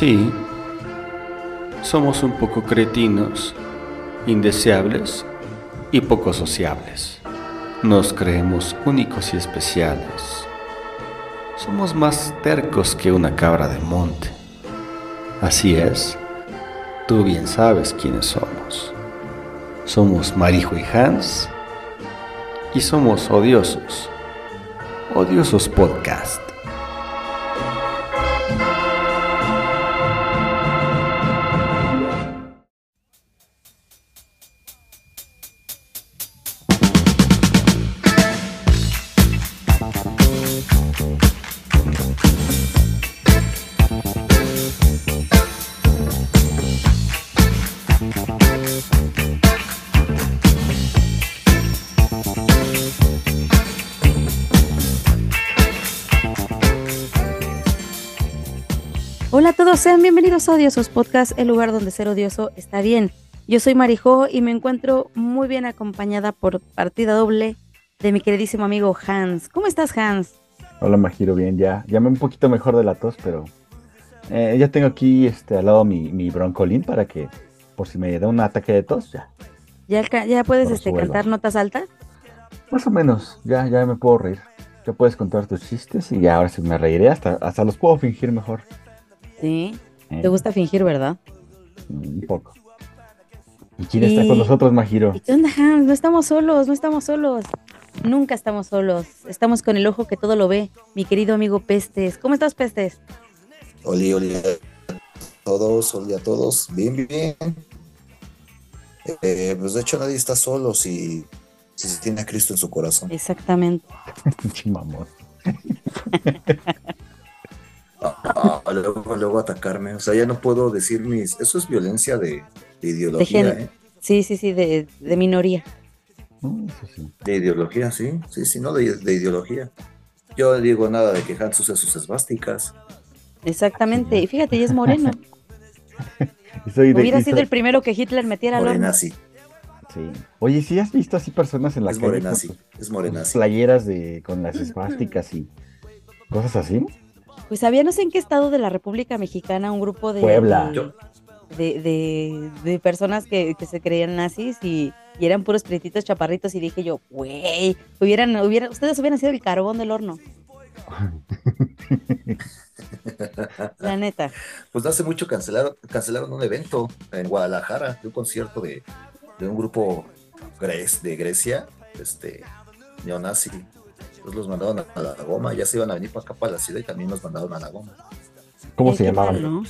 Sí, somos un poco cretinos, indeseables y poco sociables. Nos creemos únicos y especiales. Somos más tercos que una cabra de monte. Así es, tú bien sabes quiénes somos. Somos Marijo y Hans y somos odiosos. Odiosos Podcast. A Odiosos Podcast, el lugar donde ser odioso está bien. Yo soy Marijo y me encuentro muy bien acompañada por partida doble de mi queridísimo amigo Hans. ¿Cómo estás, Hans? Hola, Majiro, bien, ya. Ya me un poquito mejor de la tos, pero eh, ya tengo aquí este, al lado mi, mi broncolín para que, por si me da un ataque de tos, ya. ¿Ya, ya puedes este, cantar notas altas? Más o menos, ya, ya me puedo reír. Ya puedes contar tus chistes y ya ahora sí me reiré, hasta, hasta los puedo fingir mejor. Sí. Te gusta fingir, ¿verdad? Un poco. ¿Y quién está con nosotros, Majiro? No estamos solos, no estamos solos. Nunca estamos solos. Estamos con el ojo que todo lo ve, mi querido amigo Pestes. ¿Cómo estás, Pestes? Oli, oli a todos, oli a todos, bien, bien. Eh, pues de hecho nadie está solo si, si se tiene a Cristo en su corazón. Exactamente. Chimamón. Luego, luego atacarme, o sea, ya no puedo decir mis... Eso es violencia de, de ideología, Dejen- ¿eh? Sí, sí, sí, de, de minoría. Sí. De ideología, sí, sí, sí, no de, de ideología. Yo no digo nada de que Hans use sus esvásticas. Exactamente. Y fíjate, ya es moreno. Y soy de- Hubiera y sido soy- el primero que Hitler metiera al horno. Sí. Oye, ¿sí has visto así personas en la es calle con morenazi, es morenazi. playeras de, con las esvásticas y cosas así? Pues había no sé en qué estado de la República Mexicana un grupo de, Puebla. de, de, personas que, que se creían nazis y, y eran puros pretitos chaparritos y dije yo, güey, hubieran, hubieran, ustedes hubieran sido el carbón del horno, la neta. Pues no hace mucho cancelaron, cancelaron un evento en Guadalajara, de un concierto de, de un grupo de Grecia, este, neonazi. Entonces los mandaron a la goma, ya se iban a venir para acá para la ciudad y también los mandaron a la goma. ¿Cómo Eh, se llamaban? mal, ¿no?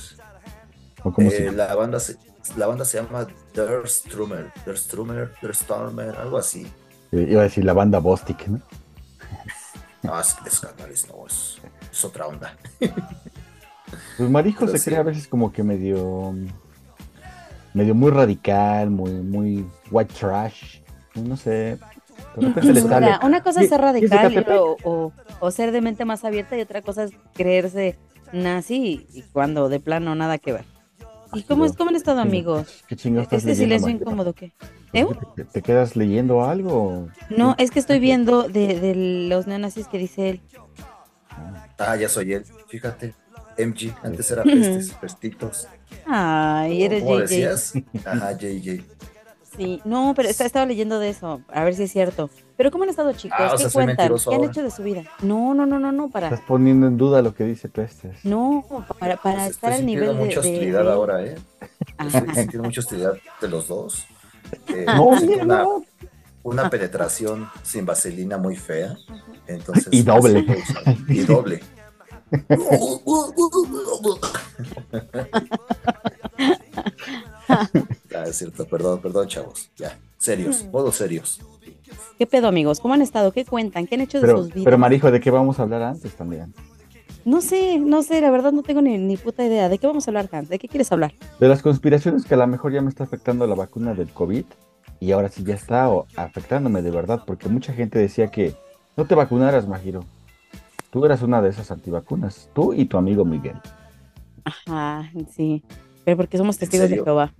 ¿O cómo se Eh, llama? la, banda se, la banda se llama Der Strummer, Der Strummer, Der Stormer, algo así. Iba a decir la banda Bostic, ¿no? No, es, es carnales, no, es, es otra onda. Pues Marijo Pero se sí. cree a veces como que medio. medio muy radical, muy, muy white trash. No sé. De repente le Mira, sale. una cosa es ser ¿Y- y es de radical o, o- o ser de mente más abierta y otra cosa es creerse nazi y, cuando de plano nada que ver. ¿Y cómo, es, cómo han estado amigos? ¿Qué chingados estás Este leyendo, silencio incómodo, ¿qué? ¿Eh? ¿Te, te quedas leyendo algo? No, es que estoy viendo de, de los neonazis que dice él. Ah, ya soy él, fíjate. MG, antes era pestes, pestitos. Ay, eres ¿Cómo JJ. decías? Ajá, JJ. Sí, no, pero está- estaba leyendo de eso, a ver si es cierto. Pero ¿cómo han estado chicos? Ah, o ¿Qué sea, cuentan? ¿Qué han hecho de su vida? No, no, no, no, no, para, Estás poniendo en duda lo que dice Pestes. no, para, para Pues estar al nivel sintiendo de, mucha hostilidad de- ahora, ¿eh? Estoy sintiendo mucha hostilidad de los dos. Eh, No, una, no. una penetración sin vaselina muy fea. Entonces, Y doble. Y doble. es cierto, perdón, perdón, chavos. Ya, serios, modos serios. ¿Qué pedo, amigos? ¿Cómo han estado? ¿Qué cuentan? ¿Qué han hecho de Pero, sus vidas? pero Marijo, ¿de qué vamos a hablar antes también? No sé, no sé, la verdad no tengo ni, ni puta idea. ¿De qué vamos a hablar, Hans? ¿De qué quieres hablar? De las conspiraciones que a lo mejor ya me está afectando la vacuna del COVID y ahora sí ya está o- afectándome de verdad, porque mucha gente decía que no te vacunaras, Majiro. Tú eras una de esas antivacunas, tú y tu amigo Miguel. Ajá, sí. Pero porque somos testigos de? Jehová.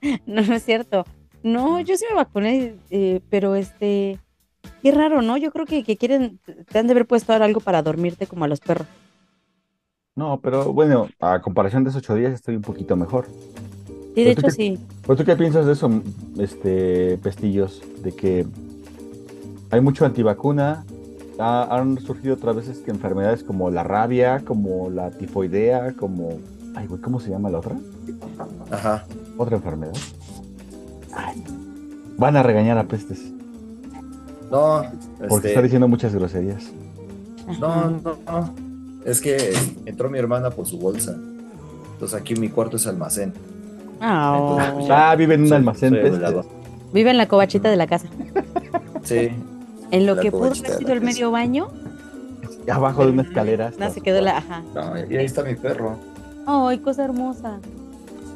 no, no es cierto. No, yo sí me vacuné, eh, pero este, qué raro, ¿no? Yo creo que, que quieren, te han de haber puesto ahora algo para dormirte como a los perros. No, pero bueno, a comparación de esos ocho días estoy un poquito mejor. Sí, de ¿Pero tú hecho qué- sí. ¿Pues tú qué piensas de eso, este, Pestillos? De que hay mucho antivacuna, ha- han surgido otras veces que enfermedades como la rabia, como la tifoidea, como... Ay, güey, ¿cómo se llama la otra? Ajá. Otra enfermedad. Ay, van a regañar a pestes, No, porque este, está diciendo muchas groserías. no, no, no. Es que entró mi hermana por su bolsa. Entonces aquí mi cuarto es almacén. Entonces, pues, ya. Ah, vive en un Soy- almacén soy pestes. Vive en la covachita de la casa. Sí. En lo La que pudo haber sido el medio baño. Abajo de una escalera. No, se quedó la. Ajá. No, y ahí está mi perro. Ay, cosa hermosa.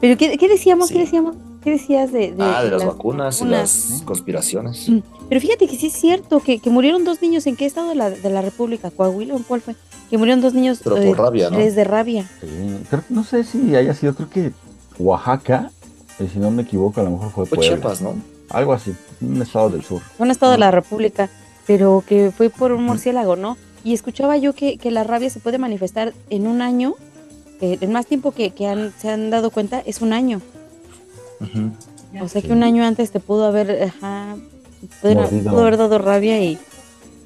Pero, ¿qué, qué decíamos? ¿Qué decíamos? ¿Qué decías de, de- ah, de las las vacunas y las conspiraciones. Mm. Pero fíjate que sí es cierto que, que murieron dos niños. ¿En qué estado de la, de la República? ¿Coahuila o en cuál fue? Que murieron dos niños Pero eh, rabia, ¿no? tres de rabia. Sí, creo- no sé si haya sido, creo que Oaxaca, y si no me equivoco, a lo mejor fue Puebla. Chiapas, ¿no? Algo así, un estado del sur. Un estado de la República, pero que fue por un murciélago, ¿no? Y escuchaba yo que, que la rabia se puede manifestar en un año. El más tiempo que, que han, se han dado cuenta es un año. O sea Sí. que un año antes te pudo haber, ajá, pudo, haber dado rabia y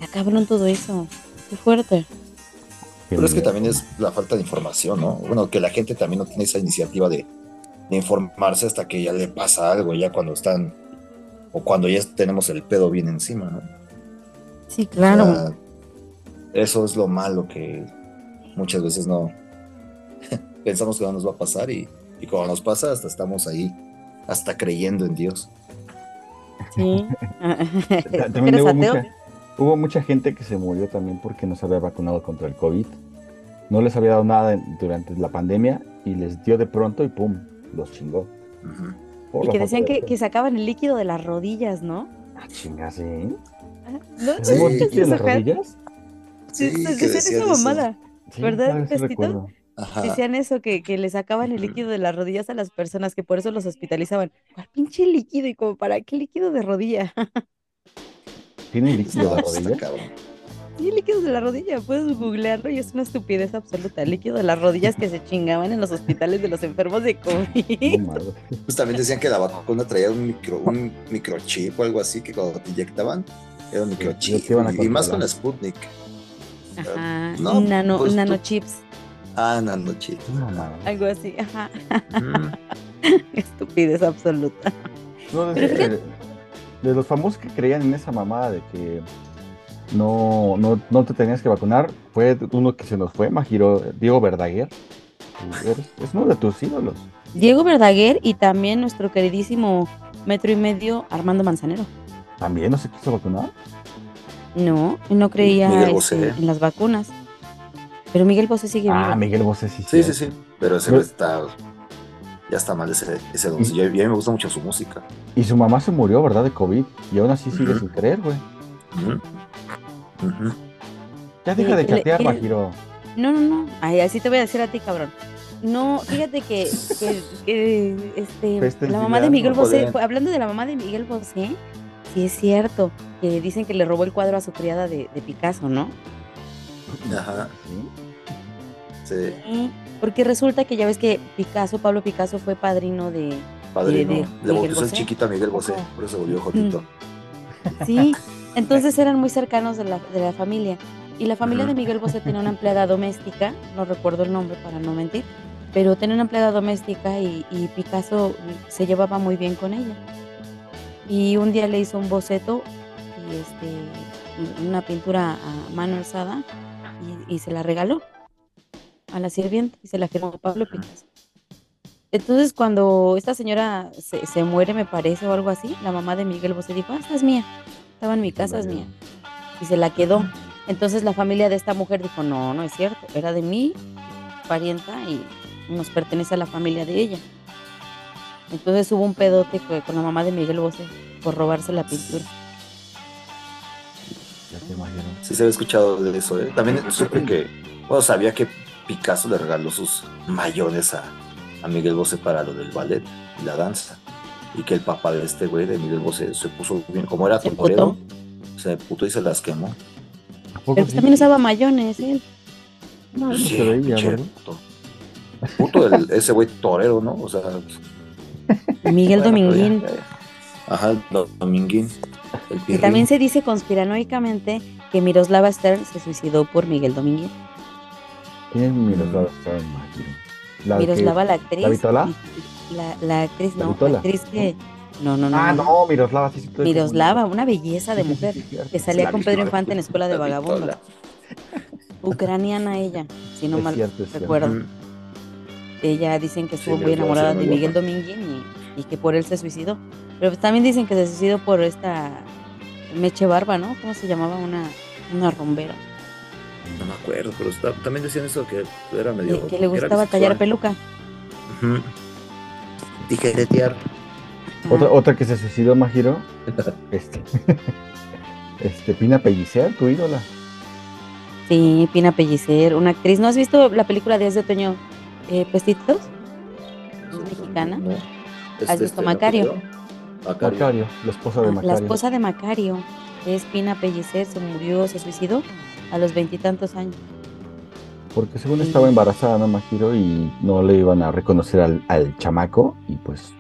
acabaron todo eso. Qué fuerte. Pero es que también es la falta de información, ¿no? Bueno, que la gente también no tiene esa iniciativa de, de informarse hasta que ya le pasa algo, ya cuando están, o cuando ya tenemos el pedo bien encima, ¿no? Sí, O claro. sea, eso es lo malo que muchas veces no pensamos que no nos va a pasar y, y cuando nos pasa hasta estamos ahí, hasta creyendo en Dios. sí. ¿Tú También eres hubo ateo? mucha, hubo mucha gente que se murió también porque no se había vacunado contra el COVID. No les había dado nada durante la pandemia y les dio de pronto y pum, los chingó. Y que decían de que, que sacaban el líquido de las rodillas, ¿no? Ah, chinga, ¿sí? ¿No, ¿no Sí, ¿Hubo escuchaste líquido en las rodillas? Sí, Sí, sí, esa mamada. Sí, ¿Verdad, sí Pestito? Decían eso, que, que le sacaban el líquido de las rodillas a las personas, que por eso los hospitalizaban. ¿Cuál pinche líquido? Y como, ¿para qué líquido de rodilla? ¿Tiene líquido de cabrón. Sí, líquido de la rodilla, puedes googlearlo y es una estupidez absoluta. Líquido de las rodillas que se chingaban en los hospitales de los enfermos de COVID. No. Pues también decían que la vacuna traía un micro, un microchip o algo así, que cuando te inyectaban era un microchip. Y más con la Sputnik. Ajá, No, nano, pues tú- nanochips, Ah, nanochip. No, madre. algo así, ajá. Estupidez absoluta. No, de, Pero de- fíjate- de los famosos que creían en esa mamada de que no, no, no te tenías que vacunar, fue uno que se nos fue, Majiro, Diego Verdaguer. Es uno de tus ídolos. Diego Verdaguer y también nuestro queridísimo metro y medio Armando Manzanero. ¿También no se quiso vacunar? No, no creía en las vacunas. Pero Miguel Bosé sigue Ah, vivo. Miguel Bosé sí. Sí, sí, sí. Pero ese Pero- está. Ya está mal ese, ese don. Y a mí me gusta mucho su música. Y su mamá se murió, ¿verdad? De COVID. Y aún así sigue Ujú. sin creer, güey. Ujú. Ujú. Ya deja de chatear, Majiro. No, no, no. Ay, así te voy a decir a ti, cabrón. No, fíjate que, que, que, este, Peste la mamá de Miguel Bosé, hablando de la mamá de Miguel Bosé, sí es cierto, que dicen que le robó el cuadro a su criada de, de Picasso, ¿no? Ajá. Sí. Sí. Sí, porque resulta que ya ves que Picasso, Pablo Picasso fue padrino de... Padrino. de Le Miguel bautizó el chiquito a Miguel Bosé. Ajá. Por eso volvió Jotito. Sí, entonces eran muy cercanos de la, de la familia. Y la familia de. Miguel Bosé tenía una empleada doméstica, no recuerdo el nombre para no mentir, pero tenía una empleada doméstica y, y Picasso se llevaba muy bien con ella. Y un día le hizo un boceto y este, una pintura a mano alzada y, y se la regaló a la sirvienta y se la firmó Pablo Picasso. Entonces cuando esta señora se, se muere, me parece, o algo así, la mamá de Miguel Bosé dijo, ah, esta es mía, estaba en mi casa, es mía. Y se la quedó. Entonces la familia de esta mujer dijo, no, no es cierto, era de mi parienta y nos pertenece a la familia de ella. Entonces hubo un pedote co- con la mamá de Miguel Bosé por robarse la pintura. Ya te imagino. Sí se había escuchado de eso, ¿eh? También supe que, bueno, sabía que Picasso le regaló sus mayones a, a Miguel Bosé para lo del ballet y la danza. Y que el papá de este güey, de Miguel Bosé, se puso bien, como era emputó. se putó y se las quemó. ¿A poco Pero pues sí? también usaba mayones, él. No, no Sí, se veía, puto. Puto el- ese güey torero, ¿no? O sea. Miguel bueno, Dominguín. Ajá, el do- Dominguín. El Y también se dice conspiranoicamente que Miroslava Stern se suicidó por Miguel Dominguín. ¿Quién es Miroslava? La que- Miroslava, la actriz. ¿La Vitola? La, la actriz, ¿La no, Vitola? la actriz que. No, no, no. Ah, no. no, Miroslava, sí, sí. Miroslava, una belleza de mujer. Que salía La con Pedro. Infante en Escuela de La Vagabundos. Ucraniana ella, si no Es mal cierto, es cierto. recuerdo. Ujú. Ella dicen que estuvo Sí, muy enamorada de Miguel. Dominguín y, y que por él se suicidó. Pero pues también dicen que se suicidó por esta Meche Barba, ¿no? ¿Cómo se llamaba? Una, una rombera. No me acuerdo, pero está- también decían eso que era medio. que le gustaba tallar peluca. Ujú. Tijeretear. Otra, otra que se suicidó, Majiro. Este. este, Pina Pellicer, tu ídola. Sí, Pina Pellicer, una actriz. ¿No has visto la película Días de Otoño eh, Pestitos? ¿Es mexicana? No. ¿Has visto Macario? Macario. Macario, la esposa de Ah, Macario. La esposa de Macario, que es Pina Pellicer, se murió, se suicidó a los veintitantos años. Porque según estaba embarazada, ¿no, Majiro? Y no le iban a reconocer al, al chamaco. Y pues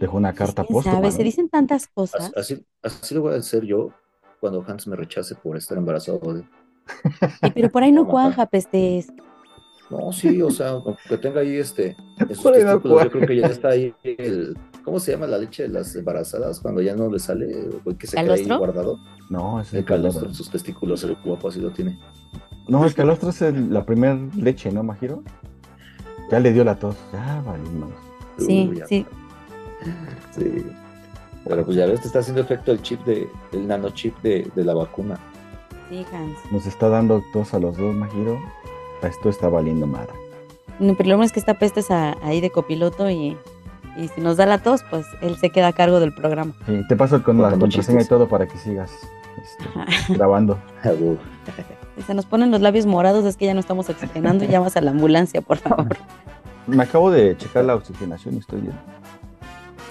dejó una carta ¿Quién póstuma. sabe? ¿no? Se dicen tantas cosas. Así, así, así lo voy a hacer yo cuando Hans me rechace por estar embarazado. de- Y, pero por ahí no cuaja, pestes. No, sí, o sea, aunque tenga ahí este. Ahí no yo creo que ya está ahí el. ¿Cómo se llama la leche de las embarazadas? Cuando ya no le sale, o que se queda ahí guardado. No, es El el calostro. calostro en sus testículos, el guapo así lo tiene. No, el calostro es el- la primer leche, ¿no, Majiro? Ya le dio la tos. Ya, valimos. Sí, Uy, ya. sí. Sí. Pero pues ya ves, te está haciendo efecto el chip de, el nanochip de, de la vacuna. Sí, Hans. Nos está dando tos a los dos, Majiro. Esto está valiendo madre. No, pero lo bueno es que está pestes a- ahí de copiloto y, y si nos da la tos, pues él se queda a cargo del programa. Sí, te paso con la contraseña y todo para que sigas este, grabando. Si se nos ponen los labios morados, es que ya no estamos oxigenando llamas a la ambulancia, por favor. Me acabo de checar la oxigenación y estoy bien.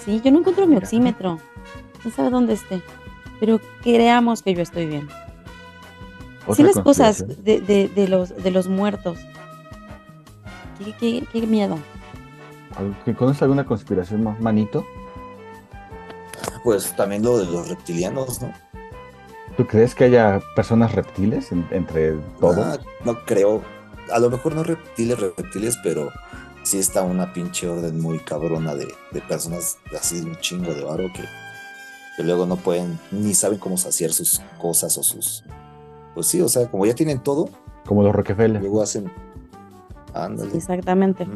Sí, yo no encuentro mi oxímetro. No sabe dónde esté. Pero creamos que yo estoy bien. Sí, las cosas de, de, de los, de los muertos. Qué, qué- qué miedo. ¿Al- que ¿Conoces alguna conspiración más, manito? Pues también lo de los reptilianos, ¿no? ¿Tú crees que haya personas reptiles en- entre todos? Ah, no creo. A lo mejor no reptiles, reptiles, pero sí está una pinche orden muy cabrona de, de personas así de un chingo de varo que, que luego no pueden, ni saben cómo saciar sus cosas o sus. Pues sí, o sea, como ya tienen todo, Como los Rockefeller. luego hacen. Ándale. Exactamente.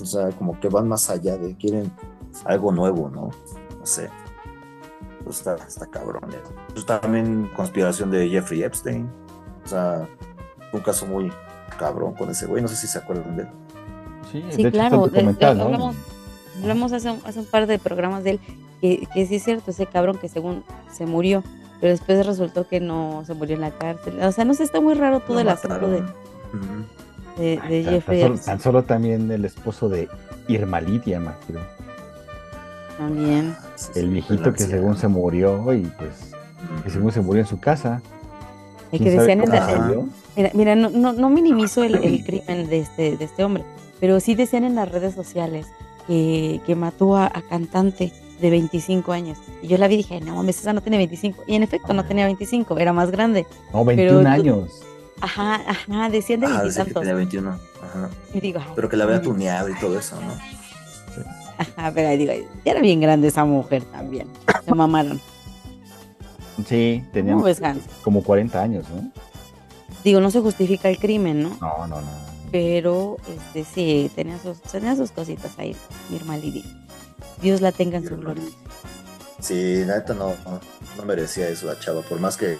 O sea, como que van más allá de quieren algo nuevo, ¿no? No sé. Pues está, está cabrón. eso. Pues también conspiración de Jeffrey Epstein. O sea, un caso muy cabrón con ese güey. No sé si se acuerdan de él. Sí, Sí, de hecho claro. hablamos hablamos hace, un- hace un par de programas de él que, que sí es cierto, ese cabrón que según se murió, pero después resultó que no se murió en la cárcel. O sea, no sé, está muy raro todo Lo el asunto de. Ujú. De, de Tan- Jeffrey tan, solo, Epstein tan solo también el esposo de Irma Lidia, imagino. también. El viejito que según se murió y pues que según se murió en su casa. El ¿Quién que decían en la? Mira, mira no, no, no minimizo el, el crimen de este, de este hombre, pero sí decían en las redes sociales que, que mató a, a cantante de 25 años. Y yo la vi y dije, no mames, esa no tiene 25. Y en efecto no tenía 25, era más grande. No, 21 tú- años. Ajá, ajá, decían de Ah, decía que veintitantos. tenía 21. Ajá. Y digo, ay, Pero que la había tuneado y todo eso, ¿no? Ajá, pero ahí digo, ya era bien grande esa mujer también. Se mamaron. Sí, tenían ¿Cómo ves, Hans? como 40 años, ¿no? Digo, no se justifica el crimen, ¿no? No, no, no. Pero, este, sí, tenía sus, tenía sus cositas ahí, Irma Lidi. Dios la tenga en su gloria. Sí, la neta no, no, no merecía eso la chava, por más que,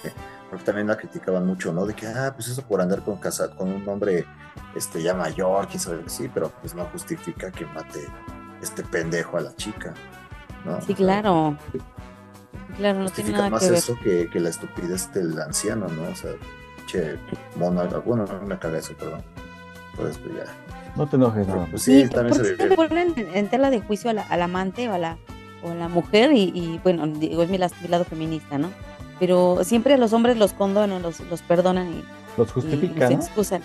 porque también la criticaban mucho, ¿no? De que, ah, pues eso por andar con casa, con un hombre este, ya mayor, quién sabe, sí, pero pues no justifica que mate este pendejo a la chica, ¿no? Sí, claro. Claro, no tiene Justifica nada más que ver. eso que, que la estupidez del anciano, ¿no? O sea, che, mono, bueno, no me caga eso, perdón. Entonces, pues ya. No te enojes, no. pues sí, Sí, también se ve. ponen en, en tela de juicio a la- al amante o a la, o a la mujer y, y, bueno, digo, es mi, mi lado feminista, ¿no? Pero siempre a los hombres los condonan, los, los perdonan y Los y- y justifica, se excusan.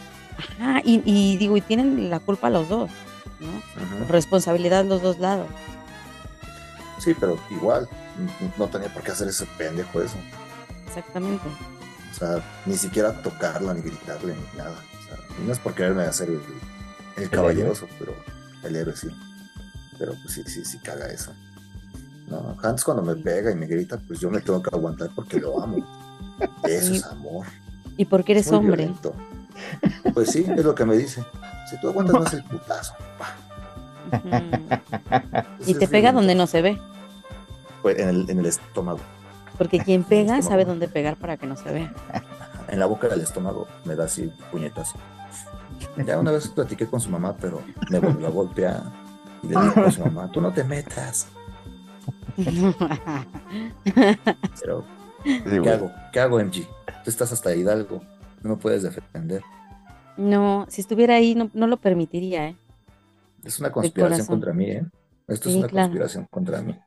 Ajá, y, y digo, y tienen la culpa los dos, ¿no? Responsabilidad los dos lados. Sí, pero igual, no tenía por qué hacer ese pendejo eso. Exactamente. O sea, ni siquiera tocarla, ni gritarle, ni nada. O sea, y no es por quererme hacer el, el caballeroso, pero el héroe sí. Pero pues sí, sí, sí caga eso. No, Hans cuando me pega y me grita, pues yo me tengo que aguantar porque lo amo. Eso es amor. Y porque eres hombre. violento. Pues sí, es lo que me dice. Si tú aguantas más el putazo, pa. Ujú. Eso Y te pega violento. donde no se ve. Pues en el, en el estómago. Porque quien pega sabe dónde pegar para que no se vea. En la boca del estómago me da así puñetazo. Ya una vez platiqué con su mamá, pero me volvió a golpear. Y le dije a su mamá, tú no te metas. Pero, Sí, ¿qué güey. hago? ¿Qué hago, MG? Tú estás hasta Hidalgo. No me puedes defender. no, si estuviera ahí no, no lo permitiría, ¿eh? Es una conspiración contra mí, ¿eh? Esto Sí, es una claro. conspiración contra mí.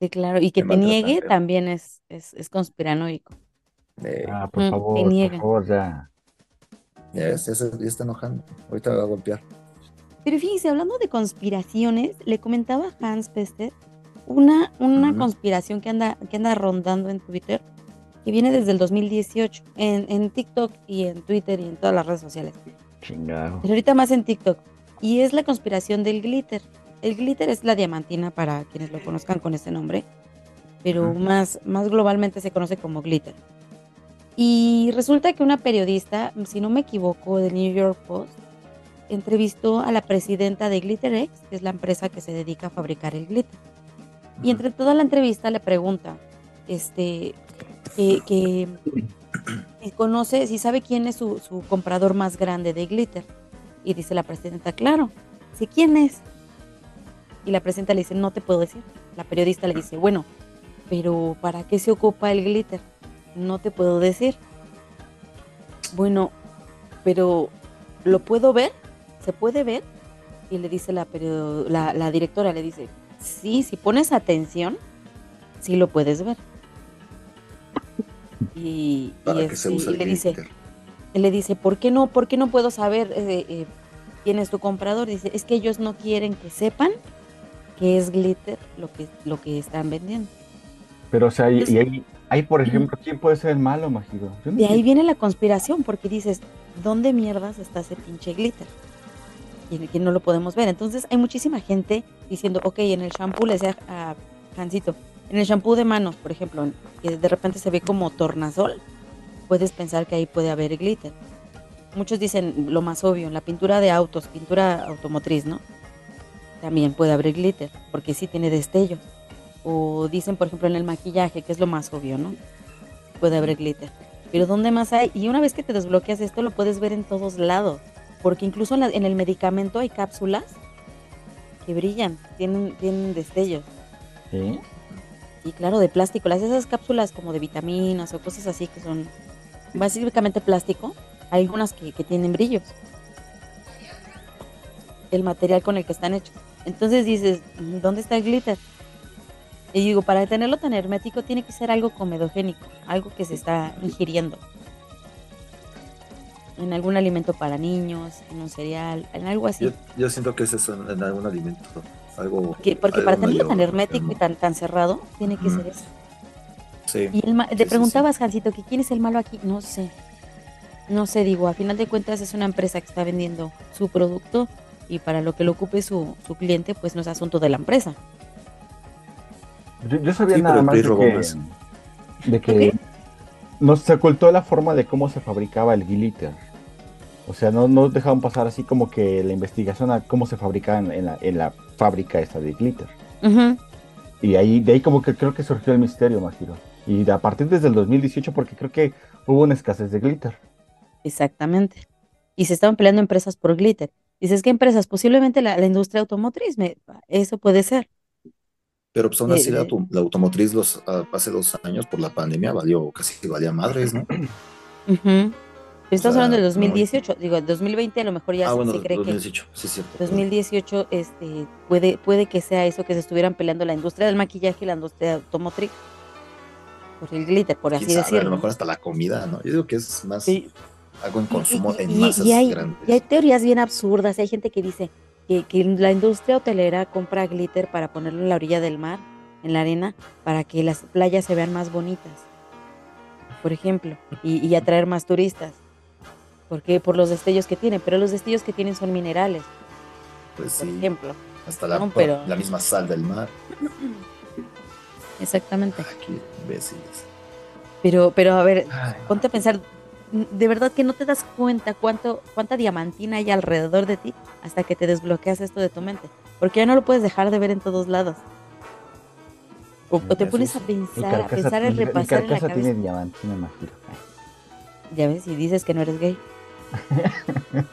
Sí, claro. Y que Me te niegue también es, es, es conspiranoico. Eh, Ah, por Mm, te favor, por niega. favor, ya. ya ves, ya, se- ya está enojando. Ahorita me va a golpear. Pero fíjense, hablando de conspiraciones, le comentaba a Hans Pester una, una conspiración que anda, que anda rondando en Twitter, que viene desde el 2018, en, en TikTok y en Twitter y en todas las redes sociales. Chingado. Pero ahorita más en TikTok. Y es la conspiración del glitter. El glitter es la diamantina para quienes lo conozcan con ese nombre, pero más, más globalmente se conoce como glitter. Y resulta que una periodista, si no me equivoco, del New York Post, entrevistó a la presidenta de GlitterX, que es la empresa que se dedica a fabricar el glitter. Y entre toda la entrevista le pregunta, este, que, que- conoce, si sabe quién es su, comprador más grande de glitter. Y dice la presidenta, claro, sé quién es. Y la presidenta le dice, no te puedo decir. La periodista le dice, bueno, pero ¿para qué se ocupa el glitter? No te puedo decir. Bueno, pero ¿lo puedo ver? ¿Se puede ver? Y le dice la, la, la directora, le dice, sí, si pones atención, sí lo puedes ver. Y, y Para que se use y el le dice, le dice, ¿por qué no, por qué no puedo saber eh, eh, quién es tu comprador? Dice, es que ellos no quieren que sepan que es glitter lo que, lo que están vendiendo. Pero, o sea, y, ahí, ahí, por ejemplo, ¿quién puede ser el malo? Yo no De ahí viene la conspiración, porque dices, ¿dónde mierdas está ese pinche glitter? Y que no lo podemos ver. Entonces hay muchísima gente diciendo, ok, en el shampoo le decía a Jancito, en el shampoo de manos, por ejemplo, que de repente se ve como tornasol, puedes pensar que ahí puede haber glitter. Muchos dicen lo más obvio, en la pintura de autos, pintura automotriz, ¿no? También puede haber glitter, porque sí tiene destellos. O dicen, por ejemplo, en el maquillaje, que es lo más obvio, ¿no? Puede haber glitter. Pero ¿dónde más hay? Y una vez que te desbloqueas esto, lo puedes ver en todos lados. Porque incluso en, la- en el medicamento hay cápsulas que brillan, tienen, tienen destellos. ¿Sí? Y claro, de plástico. Las esas cápsulas como de vitaminas o cosas así que son básicamente plástico, hay algunas que, que tienen brillos. El material con el que están hechos. Entonces dices, ¿dónde está el glitter? Y digo, para tenerlo tan hermético tiene que ser algo comedogénico, algo que se está ingiriendo. En algún alimento para niños, en un cereal, en algo así. Yo, yo siento que es en, en algún alimento. Algo. Que- porque algo para tenerlo tan hermético y tan, tan cerrado, tiene que ser eso. Sí. Y el ma- Sí, te sí, preguntabas, Jancito, que quién es el malo aquí. No sé. No sé, digo, a final de cuentas es una empresa que está vendiendo su producto y para lo que lo ocupe su, su cliente, pues no es asunto de la empresa. Yo, yo sabía Sí, nada más de robó que, más. de que nos se ocultó la forma de cómo se fabricaba el glitter. O sea, no, no dejaban pasar así como que la investigación a cómo se fabricaba en, en la, en la fábrica esta de glitter. Y ahí, de ahí como que creo que surgió el misterio, Majiro. Y de- a partir desde el 2018, porque creo que hubo una escasez de glitter. Exactamente. Y se estaban peleando empresas por glitter. Dices, ¿qué empresas? Posiblemente la, la industria automotriz. me- eso puede ser. Pero pues aún así la, de- auto- la automotriz los ah, hace dos años por la pandemia valió casi valía madres, ¿no? Ujú. Estamos sea, hablando del no, 2018. Digo, el 2020 a lo mejor ya ah, se- bueno, se cree que 2018, sí, cierto. 2018 este, puede, puede que sea eso que se estuvieran peleando la industria del maquillaje y la industria automotriz. Por el glitter, por así sabe, A decirlo. lo mejor hasta la comida, ¿no? Yo digo que es más. Sí, algo en consumo y, en y- masas y hay, grandes. y hay teorías bien absurdas. Hay gente que dice que, que la industria hotelera compra glitter para ponerlo en la orilla del mar, en la arena, para que las playas se vean más bonitas, por ejemplo, y, y atraer más turistas. Porque por los destellos que tienen, pero los destellos que tienen son minerales, Pues por sí, ejemplo. hasta la, no, pero- la misma sal del mar. Exactamente. Aquí, imbéciles. Pero, pero a ver, Ay, ponte a pensar, de verdad que no te das cuenta cuánto, cuánta diamantina hay alrededor de ti hasta que te desbloqueas esto de tu mente. Porque ya no lo puedes dejar de ver en todos lados. O, o te pones a pensar, a carcasa, pensar, a mi- mi repasar en la carcasa cabeza. tiene diamantina, Majiro. Ya ves, y dices que no eres gay.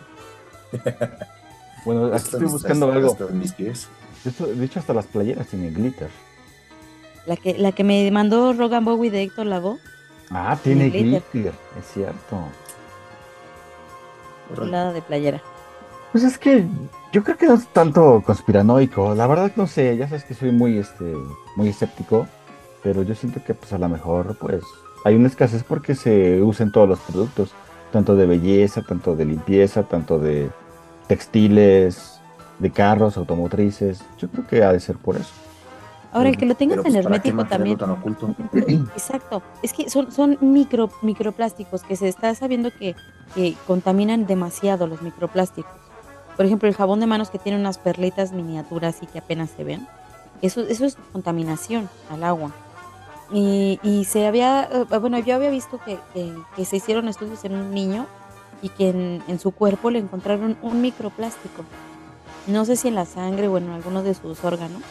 Bueno, aquí estoy buscando hasta- algo. hasta mis pies. De hecho, de hecho, hasta las playeras tienen glitter. La que, la que me mandó Rogan Bowie de Héctor Lavoe, Ah, tiene glitter. glitter. Es cierto. Nada de playera. Pues es que yo creo que no es tanto conspiranoico. La verdad no sé, ya sabes que soy muy este muy escéptico, pero yo siento que pues a lo mejor pues hay una escasez porque se usan todos los productos, tanto de belleza, tanto de limpieza, tanto de textiles, de carros, automotrices. Yo creo que ha de ser por eso. Ahora, el que lo tenga Pero, tan pues, ¿para qué hermético también. tan oculto? Exacto. Es que son, son micro, microplásticos que se está sabiendo que, que contaminan demasiado los microplásticos. Por ejemplo, el jabón de manos que tiene unas perlitas miniaturas y que apenas se ven. Eso, eso es contaminación al agua. Y, y se había, eh, bueno, yo había visto que, que- que se hicieron estudios en un niño y que en, en su cuerpo le encontraron un microplástico. No sé si en la sangre o en alguno de sus órganos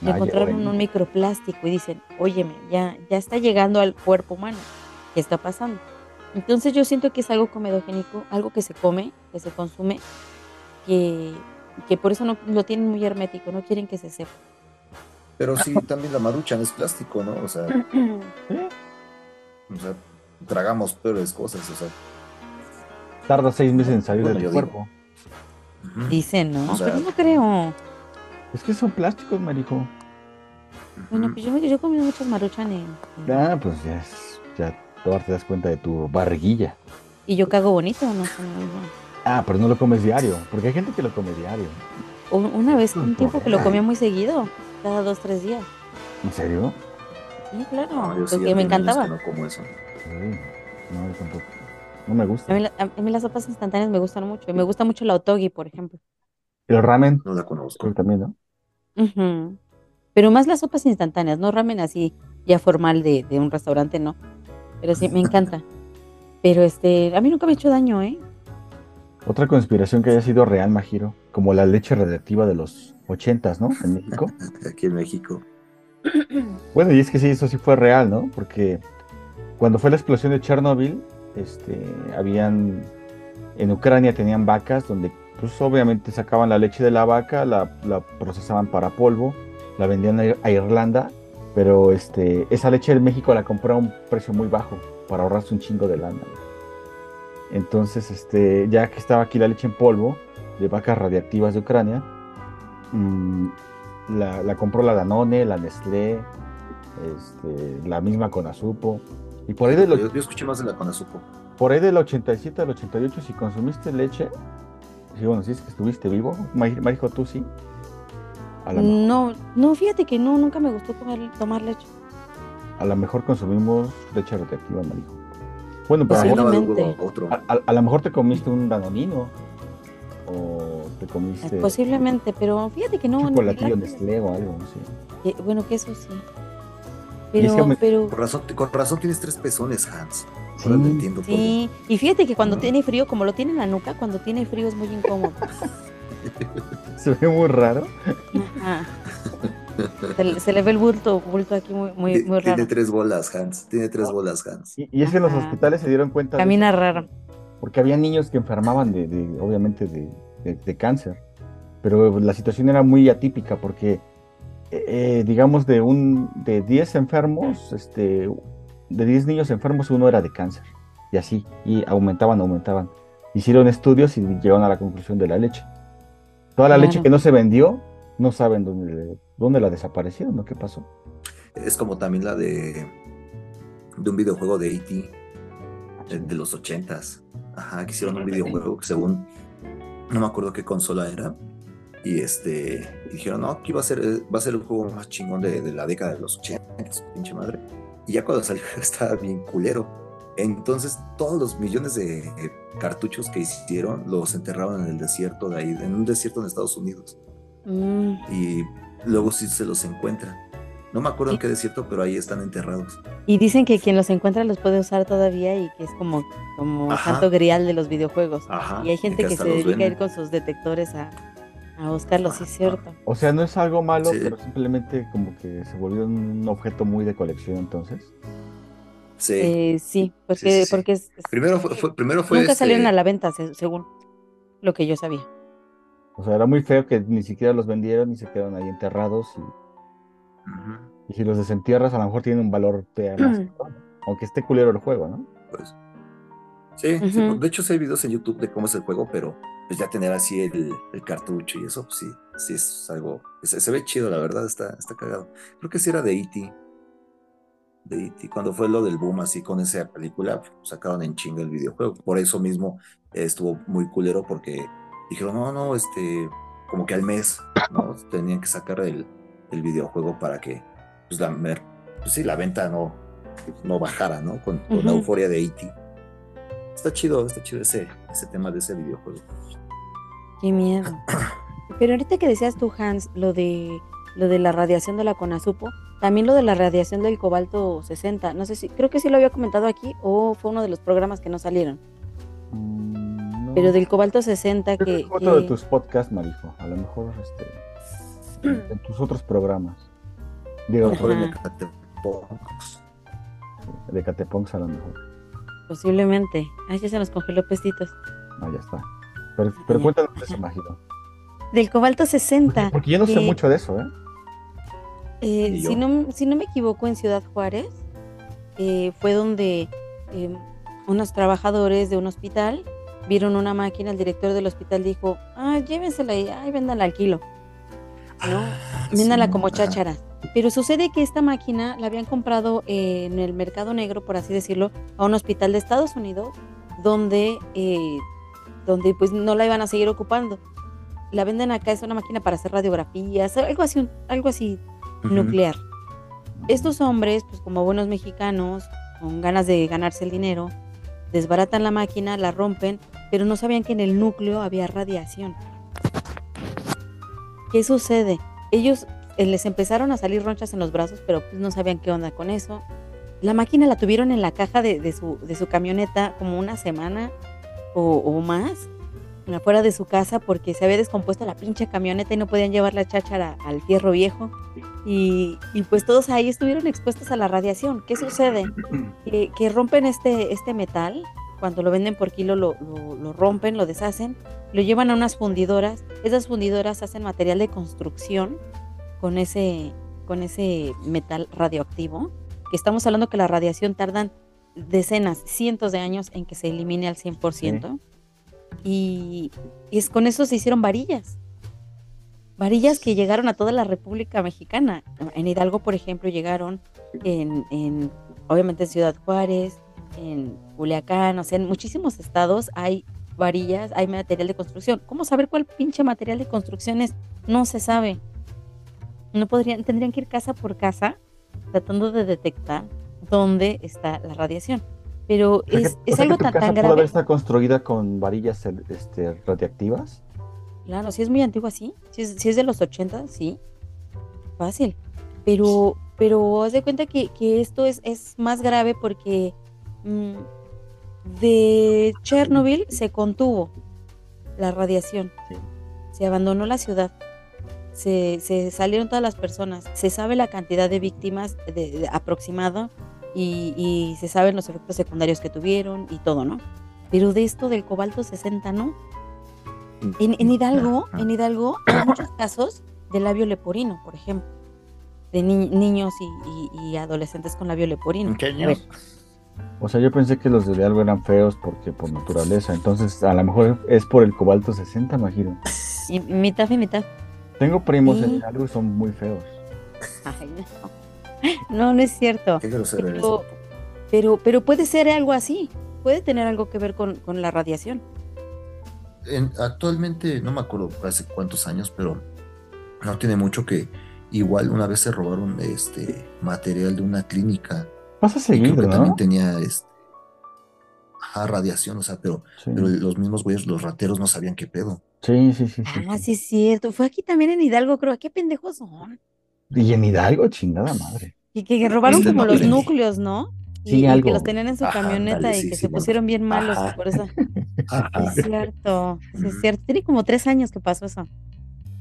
le encontraron un microplástico y dicen, óyeme, ya, ya está llegando al cuerpo humano. ¿Qué está pasando? Entonces yo siento que es algo comedogénico, algo que se come, que se consume, que, que por eso no lo tienen muy hermético, no quieren que se sepa. Pero sí, también la maruchan es plástico, ¿no? O sea, o sea, tragamos peores cosas, o sea. Tarda seis meses en salir Bueno, de yo tu digo. cuerpo. ujú. Dicen, ¿no? O sea- Pero no creo. Es que son plásticos, marijo. Bueno, pues yo, me- yo he comido muchas maruchan en- Ah, pues ya, es- ya ahora te das cuenta de tu barriguilla. y yo cago bonito, no. Ah, pero no lo comes diario, porque hay gente que lo come diario. Un- Una vez, un tiempo que lo comía muy seguido, cada dos, tres días. ¿En serio? Sí, claro, No, sí me encantaba. que no como eso. Sí. No, yo tampoco. No me gusta. A mí, la- a mí las sopas instantáneas me gustan mucho. Y me gusta mucho la otogi, por ejemplo. El ramen, No la conozco. también, ¿no? Pero más las sopas instantáneas, no ramen así ya formal de, de un restaurante, no. Pero sí, me encanta. Pero este, a mí nunca me ha hecho daño, ¿eh? Otra conspiración que haya sido real, Majiro, como la leche radiactiva de los ochentas, ¿no? En México. Aquí en México. Bueno, y es que sí, eso sí fue real, ¿no? Porque cuando fue la explosión de Chernobyl, este, habían, en Ucrania tenían vacas donde, pues obviamente sacaban la leche de la vaca, la, la procesaban para polvo, la vendían a Ir- a Irlanda, pero este, esa leche en México la compró a un precio muy bajo para ahorrarse un chingo de lana. Entonces, este, ya que estaba aquí la leche en polvo de vacas radiactivas de Ucrania, mm, la, la compró la Danone, la Nestlé, este, la misma Conasupo. Y por ahí, del, Yo, yo escuché más de la Conazupo. por ahí del 87 al 88, si consumiste leche, sí, bueno, si es que estuviste vivo, Mari- Marijo, tú sí. A lo, mejor- No, no, fíjate que no, nunca me gustó comer, tomar leche. a lo mejor consumimos leche radioactiva, Marijo. Bueno, pero a a, a- a lo mejor te comiste un danonino. O te comiste Posiblemente, pero fíjate que no. chocolatillo. Nestlé o algo, no sé. Eh, bueno, que eso sí. Y es Pero, que me- pero, Con razón, con razón tienes tres pezones, Hans. Sí. Ahora lo entiendo todo. sí. Y fíjate que cuando No. tiene frío, como lo tiene en la nuca, cuando tiene frío es muy incómodo. Se ve muy raro. Ajá. Se, le- se le ve el bulto, bulto aquí muy, muy, muy Tiene raro. tres bolas, Hans. Tiene tres bolas, Hans. Y, y es que en los hospitales se dieron cuenta de Camina raro. Porque había niños que enfermaban de, de- obviamente, de, de- de cáncer. Pero la situación era muy atípica porque, eh, eh, digamos, de un de 10 enfermos, este, de 10 niños enfermos, uno era de cáncer. Y así, y aumentaban, aumentaban. Hicieron estudios y llegaron a la conclusión de la leche. Toda la leche que no se vendió, no saben dónde, dónde la desaparecieron, ¿no? ¿Qué pasó? Es como también la de, de un videojuego de E.T. de, de los ochentas. Ajá, que hicieron un videojuego que según, no me acuerdo qué consola era. Y este, y dijeron, no, aquí va a ser, eh, va a ser el juego más chingón de, de la década de los 80, pinche madre. Y ya cuando salió estaba bien culero. Entonces, todos los millones de cartuchos que hicieron los enterraban en el desierto de ahí, en un desierto en Estados Unidos. Mm, Y luego sí se los encuentran. No me acuerdo en qué desierto, pero ahí están enterrados. Y dicen que quien los encuentra los puede usar todavía y que es como, como Ajá. santo grial de los videojuegos. Ajá. Y hay gente que, se dedica a ir con sus detectores a, a buscarlos, sí es cierto. O sea, no es algo malo, Sí. pero simplemente como que se volvió un objeto muy de colección entonces. Sí. Eh, sí, porque, Sí, sí, sí. porque es- es- primero fue, fue- primero fue nunca este, salieron a la venta, se- según lo que yo sabía. O sea, era muy feo que ni siquiera los vendieron y se quedaron ahí enterrados. Y, Y si los desentierras, a lo mejor tienen un valor más. cabrón, Aunque esté culero el juego, ¿no? pues. Sí, pues, de hecho sí hay videos en YouTube de cómo es el juego, pero pues ya tener así el, el cartucho y eso, pues sí, sí es algo, se, se ve chido, la verdad, está, está cagado. Creo que sí era de E.T. De E.T. Cuando fue lo del boom así con esa película, pues, sacaron en chinga el videojuego. Por eso mismo eh, estuvo muy culero porque dijeron, no, no, este, como que al mes, ¿no? Tenían que sacar el, el videojuego para que, pues la, pues, sí, la venta no, no bajara, ¿no? Con, con la Ujú. euforia de E.T. Está chido, está chido ese, ese tema de ese videojuego. Qué miedo. Pero ahorita que decías tú, Hans, lo de lo de la radiación de la Conasupo, también lo de la radiación del cobalto 60, no sé si, creo que sí lo había comentado aquí o fue uno de los programas que no salieron, Mm, no. pero del cobalto 60 Creo que que, fue otro de que- tus podcasts, Marijo. A lo mejor este, en, tus otros programas. Digo, en Ecatepec. de Cateponks a lo mejor. posiblemente, ay, ya se nos congeló pestitos. Ah, ya está. Pero, pero cuéntanos de eso, Mágico. Del cobalto 60, Porque yo no sé mucho de eso, ¿eh? Eh, si, no, si no me equivoco, en Ciudad Juárez eh, fue donde eh, unos trabajadores de un hospital vieron una máquina, el director del hospital dijo, ah, llévensela y ay, véndanla al kilo, ¿no? Ah, sí, como cháchara. Pero sucede que esta máquina la habían comprado eh, en el mercado negro, por así decirlo, a un hospital de Estados Unidos, donde, eh, donde pues no la iban a seguir ocupando. La venden acá, es una máquina para hacer radiografías, algo así, algo así nuclear. Estos hombres, pues como buenos mexicanos, con ganas de ganarse el dinero, desbaratan la máquina, la rompen, pero no sabían que en el núcleo había radiación. ¿Qué sucede? Ellos eh, les empezaron a salir ronchas en los brazos, pero pues no sabían qué onda con eso. La máquina la tuvieron en la caja de, de su, de su camioneta como una semana o, o más, afuera de su casa, porque se había descompuesto la pinche camioneta y no podían llevar la cháchara al fierro viejo. Y, y pues todos ahí estuvieron expuestos a la radiación. ¿Qué sucede? Que, que rompen este, este metal, cuando lo venden por kilo lo, lo- lo rompen, lo deshacen, lo llevan a unas fundidoras. Esas fundidoras hacen material de construcción con ese, con ese metal radioactivo. Que estamos hablando que la radiación tardan decenas, cientos de años en que se elimine al 100%. Y, y es, con eso se hicieron varillas. Varillas que llegaron a toda la República Mexicana. En Hidalgo, por ejemplo, llegaron en, en, obviamente en Ciudad Juárez, en Culiacán, o sea, en muchísimos estados hay varillas, hay material de construcción. ¿Cómo saber cuál pinche material de construcción es? No se sabe. No podrían, tendrían que ir casa por casa tratando de detectar dónde está la radiación. Pero O sea que- es, o es sea que algo tu tan, casa tan grave. haber estado construida con varillas este, radiactivas. Claro, si es muy antiguo así, si es, si es de los 80, sí, fácil. Pero, pero haz de cuenta que, que esto es, es más grave porque de Chernobyl se contuvo la radiación, Sí. se abandonó la ciudad, se, se salieron todas las personas, se sabe la cantidad de víctimas de, de- aproximado y, y se saben los efectos secundarios que tuvieron y todo, ¿no? Pero de esto del cobalto 60, ¿no? En, en Hidalgo, en Hidalgo hay muchos casos de labio leporino, por ejemplo, de ni- niños y, y- y adolescentes con labio leporino. ¿En qué A año? ver, O sea, yo pensé que los de algo eran feos porque por naturaleza. Entonces, a lo mejor es por el cobalto 60, imagino. y mitad y mitad. Tengo primos Sí. en algo y son muy feos. Ay, no. no, no es cierto. Qué grosero eres. Pero, pero, pero puede ser algo así. puede tener algo que ver con, con la radiación. En- actualmente, no me acuerdo hace cuántos años, pero no tiene mucho que igual una vez se robaron este material de una clínica Pasa y creo seguido, que también tenía este, ajá, radiación, o sea, pero, Sí. pero los mismos güeyes, los rateros no sabían qué pedo. Sí, sí, sí, sí, Ah, sí. sí, es cierto. Fue aquí también en Hidalgo, creo. ¿Qué pendejos son? Y en Hidalgo, chingada madre. Y que, que robaron Este como no los núcleos, ¿no? Y, Sí, y algo. que los tenían en su Ajá, camioneta y sí, que sí, se bueno. pusieron bien malos Ajá. por eso. Ajá. Sí, es cierto. Sí, es cierto. Tiene como tres años que pasó eso.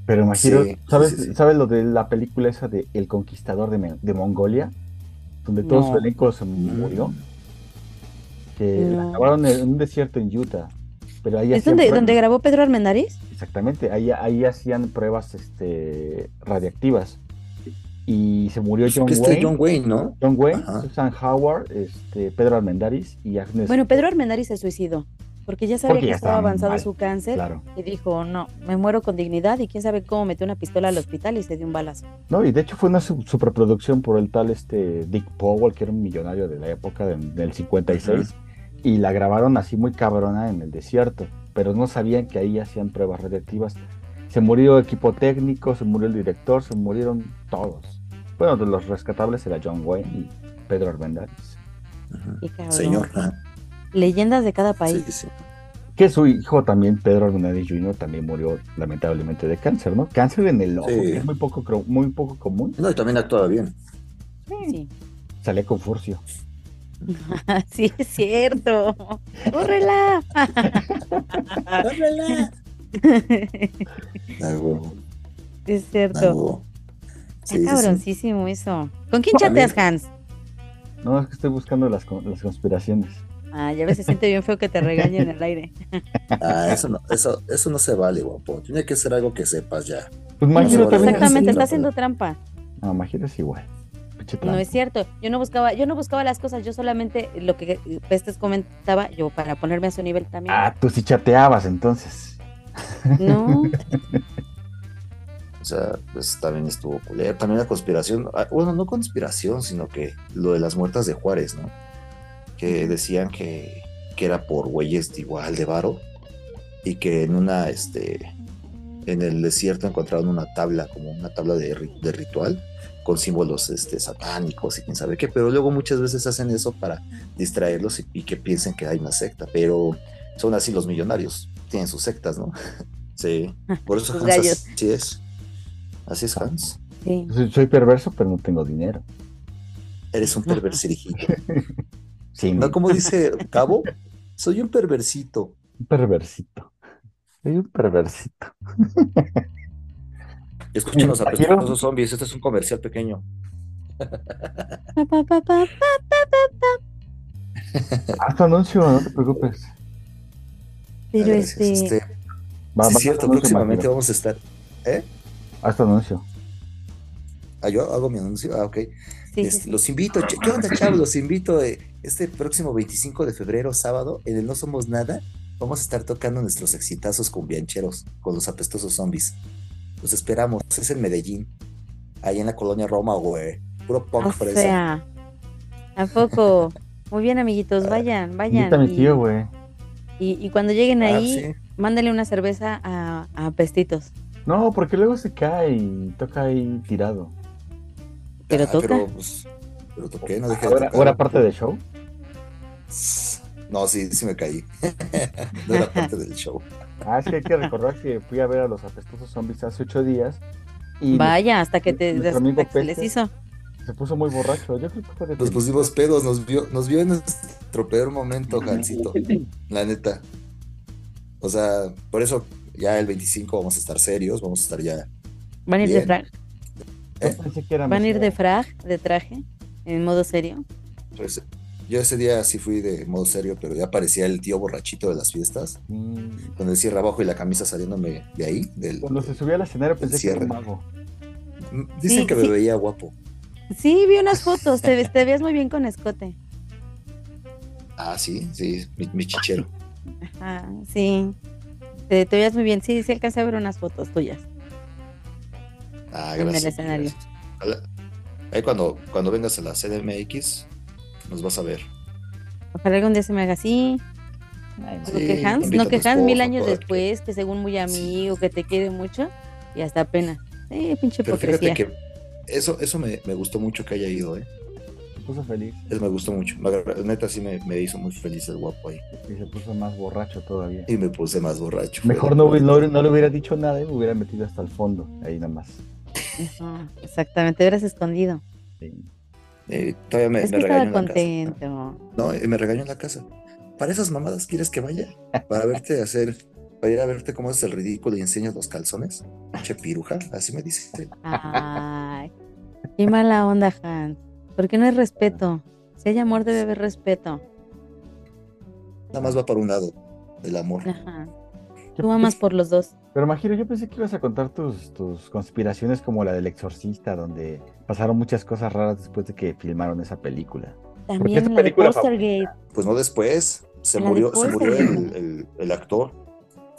Pero imagino, ¿sabes, sí, sí. ¿sabes lo de la película esa de El Conquistador de, Me- de Mongolia? Donde todo su No. elenco se murió. Que la No. grabaron en un desierto en Utah. Pero ahí ¿Es donde, donde grabó Pedro Armendáriz? Exactamente, ahí, ahí hacían pruebas este, radiactivas. Y se murió John Que este Wayne. John Wayne, ¿no? John Wayne, Ajá. Susan Howard, este, Pedro Armendáriz y Agnes. Bueno, Pedro Armendáriz se suicidó porque ya sabía Porque que ya estaba avanzado mal, su cáncer Claro. y dijo, no, me muero con dignidad y quién sabe cómo metió una pistola al hospital y se dio un balazo. No, y de hecho fue una su- superproducción por el tal este Dick Powell, que era un millonario de la época de- del 56, y la grabaron así muy cabrona en el desierto, pero no sabían que ahí hacían pruebas radiactivas. Se murió equipo técnico, se murió el director, se murieron todos. Bueno, de los rescatables era John Wayne y Pedro Armendáriz. Ujú. Qué cabrón. Señor. ajá. Leyendas de cada país. Sí, sí. Que su hijo también, Pedro Armendáriz Jr., también murió lamentablemente de cáncer, ¿no? Cáncer en el ojo, Sí. que es muy poco, muy poco común. No, y también actuaba bien. Sí. Salía con Furcio. sí, es cierto. ¡Córrela! Huevo, es cierto. Sí, sí. cabroncísimo eso. ¿Con quién chateas, Hans? No, es que estoy buscando las, con- las conspiraciones. Ah, ya ves, se siente bien feo que te regañen en el aire. Ah, eso no, eso, eso no se vale, guapo. Tiene que ser algo que sepas ya. Pues No, Magiro no. Exactamente, está haciendo trampa. No, Magiro es igual. No es cierto. Yo no buscaba, yo no buscaba las cosas, yo solamente lo que Pestes comentaba, yo para ponerme a su nivel también. Ah, tú sí chateabas entonces. No, O sea, pues también estuvo culero. También la conspiración, ah, bueno, no conspiración, sino que lo de las muertas de Juárez, ¿no? Que decían que, que era por güeyes de igual de varo y que en una, este, en el desierto encontraron una tabla, como una tabla de, de ritual con símbolos este, satánicos y quién sabe qué, pero luego muchas veces hacen eso para distraerlos y, y que piensen que hay una secta, pero son así los millonarios, tienen sus sectas, ¿no? Sí, por eso Sus Hans gallos. así es. Así es, Hans. sí. Soy, soy perverso, pero no tengo dinero. Eres un perversirijillo. Sí, ¿No? Como dice Cabo, soy un perversito. un perversito. Soy un perversito. Escuchen los Imagino- apestosos zombies. Este es un comercial pequeño. Tu anuncio, no te preocupes. Pero este, Va, sí, va, es cierto, próximamente vamos a estar. ¿Eh? Haz tu anuncio. Ah, yo hago mi anuncio. Ah, ok. Sí, sí, Este, sí. Los invito. ¿Qué onda, chavos? Los invito eh, este próximo 25 de febrero, sábado, en el No Somos Nada. Vamos a estar tocando nuestros exitazos con biancheros, con los apestosos zombies. Los esperamos. Es en Medellín. Ahí en la colonia Roma, güey. Puro punk O fresa. sea, ¿a poco? Muy bien, amiguitos, vayan, vayan. Invita a mi y- tío, güey. Y, y cuando lleguen Ah, ahí, sí. mándenle una cerveza a, a Pestitos. No, porque luego se cae y toca ahí tirado. Pero Ah, toca. Pero, pues, pero toqué, no dejé de Ahora, tocar. ahora parte del show. No, sí, sí me caí. no era parte del show. Ah, que hay que recordar que fui a ver a los apestosos zombies hace ocho días. Y Vaya, hasta que te nuestro hasta que se les hizo. se puso muy borracho. Yo creo que fue de Nos pusimos pedos, nos vio, nos vio en nuestro peor momento, Jancito. La neta. O sea, por eso ya el 25 vamos a estar serios, vamos a estar ya. ¿Van a ir de. Frag? Yo pensé que era ¿Van a ir de frag, de traje, en modo serio? Pues, yo ese día sí fui de modo serio, pero ya parecía el tío borrachito de las fiestas, Mm, con el cierre abajo y la camisa saliéndome de ahí. Del, Cuando se subió al escenario pensé que era un mago. Dicen Sí, que me sí. veía guapo. Sí, vi unas fotos, te, veías muy bien con escote. Ah, sí, sí, mi, mi chichero. Ajá, sí. Te, te veías muy bien. Sí, sí alcancé a ver unas fotos tuyas. Ah, En el gracias. escenario. gracias. Ojalá- Ahí cuando, cuando vengas a la CDMX, nos vas a ver. Ojalá algún día se me haga así. Ay, no. No Sí, que Hans, no que Hans mil años después, que según muy amigo, que te quiere mucho, y hasta apenas. Eh, pinche Pero fíjate que eso, eso me, me gustó mucho que haya ido, ¿eh? Se puso feliz Eso me gustó mucho. Neta, sí me, me hizo muy feliz el guapo ahí. y se puso más borracho todavía. Y me puse más borracho. Mejor no, no, no le hubiera dicho nada y me hubiera metido hasta el fondo, ahí nada más. Exactamente, te hubieras escondido. Sí. Eh, todavía me, es me que estaba regañó en la casa. contento. No, eh, me regañó en la casa. ¿Para esas mamadas quieres que vaya? Para verte hacer, para ir a verte cómo haces el ridículo y enseñas los calzones. Che piruja, así me dice. Ay, qué mala onda, Hans. Porque no hay respeto. Si hay amor, debe haber respeto. Nada más va para un lado, el amor. Ajá. Yo Tú amas pensé- por los dos. Pero Majiro, yo pensé que ibas a contar tus, tus conspiraciones como la del exorcista, donde pasaron muchas cosas raras después de que filmaron esa película. También la de película Postergate. Pues no después, se La de murió, se murió el, el- el actor.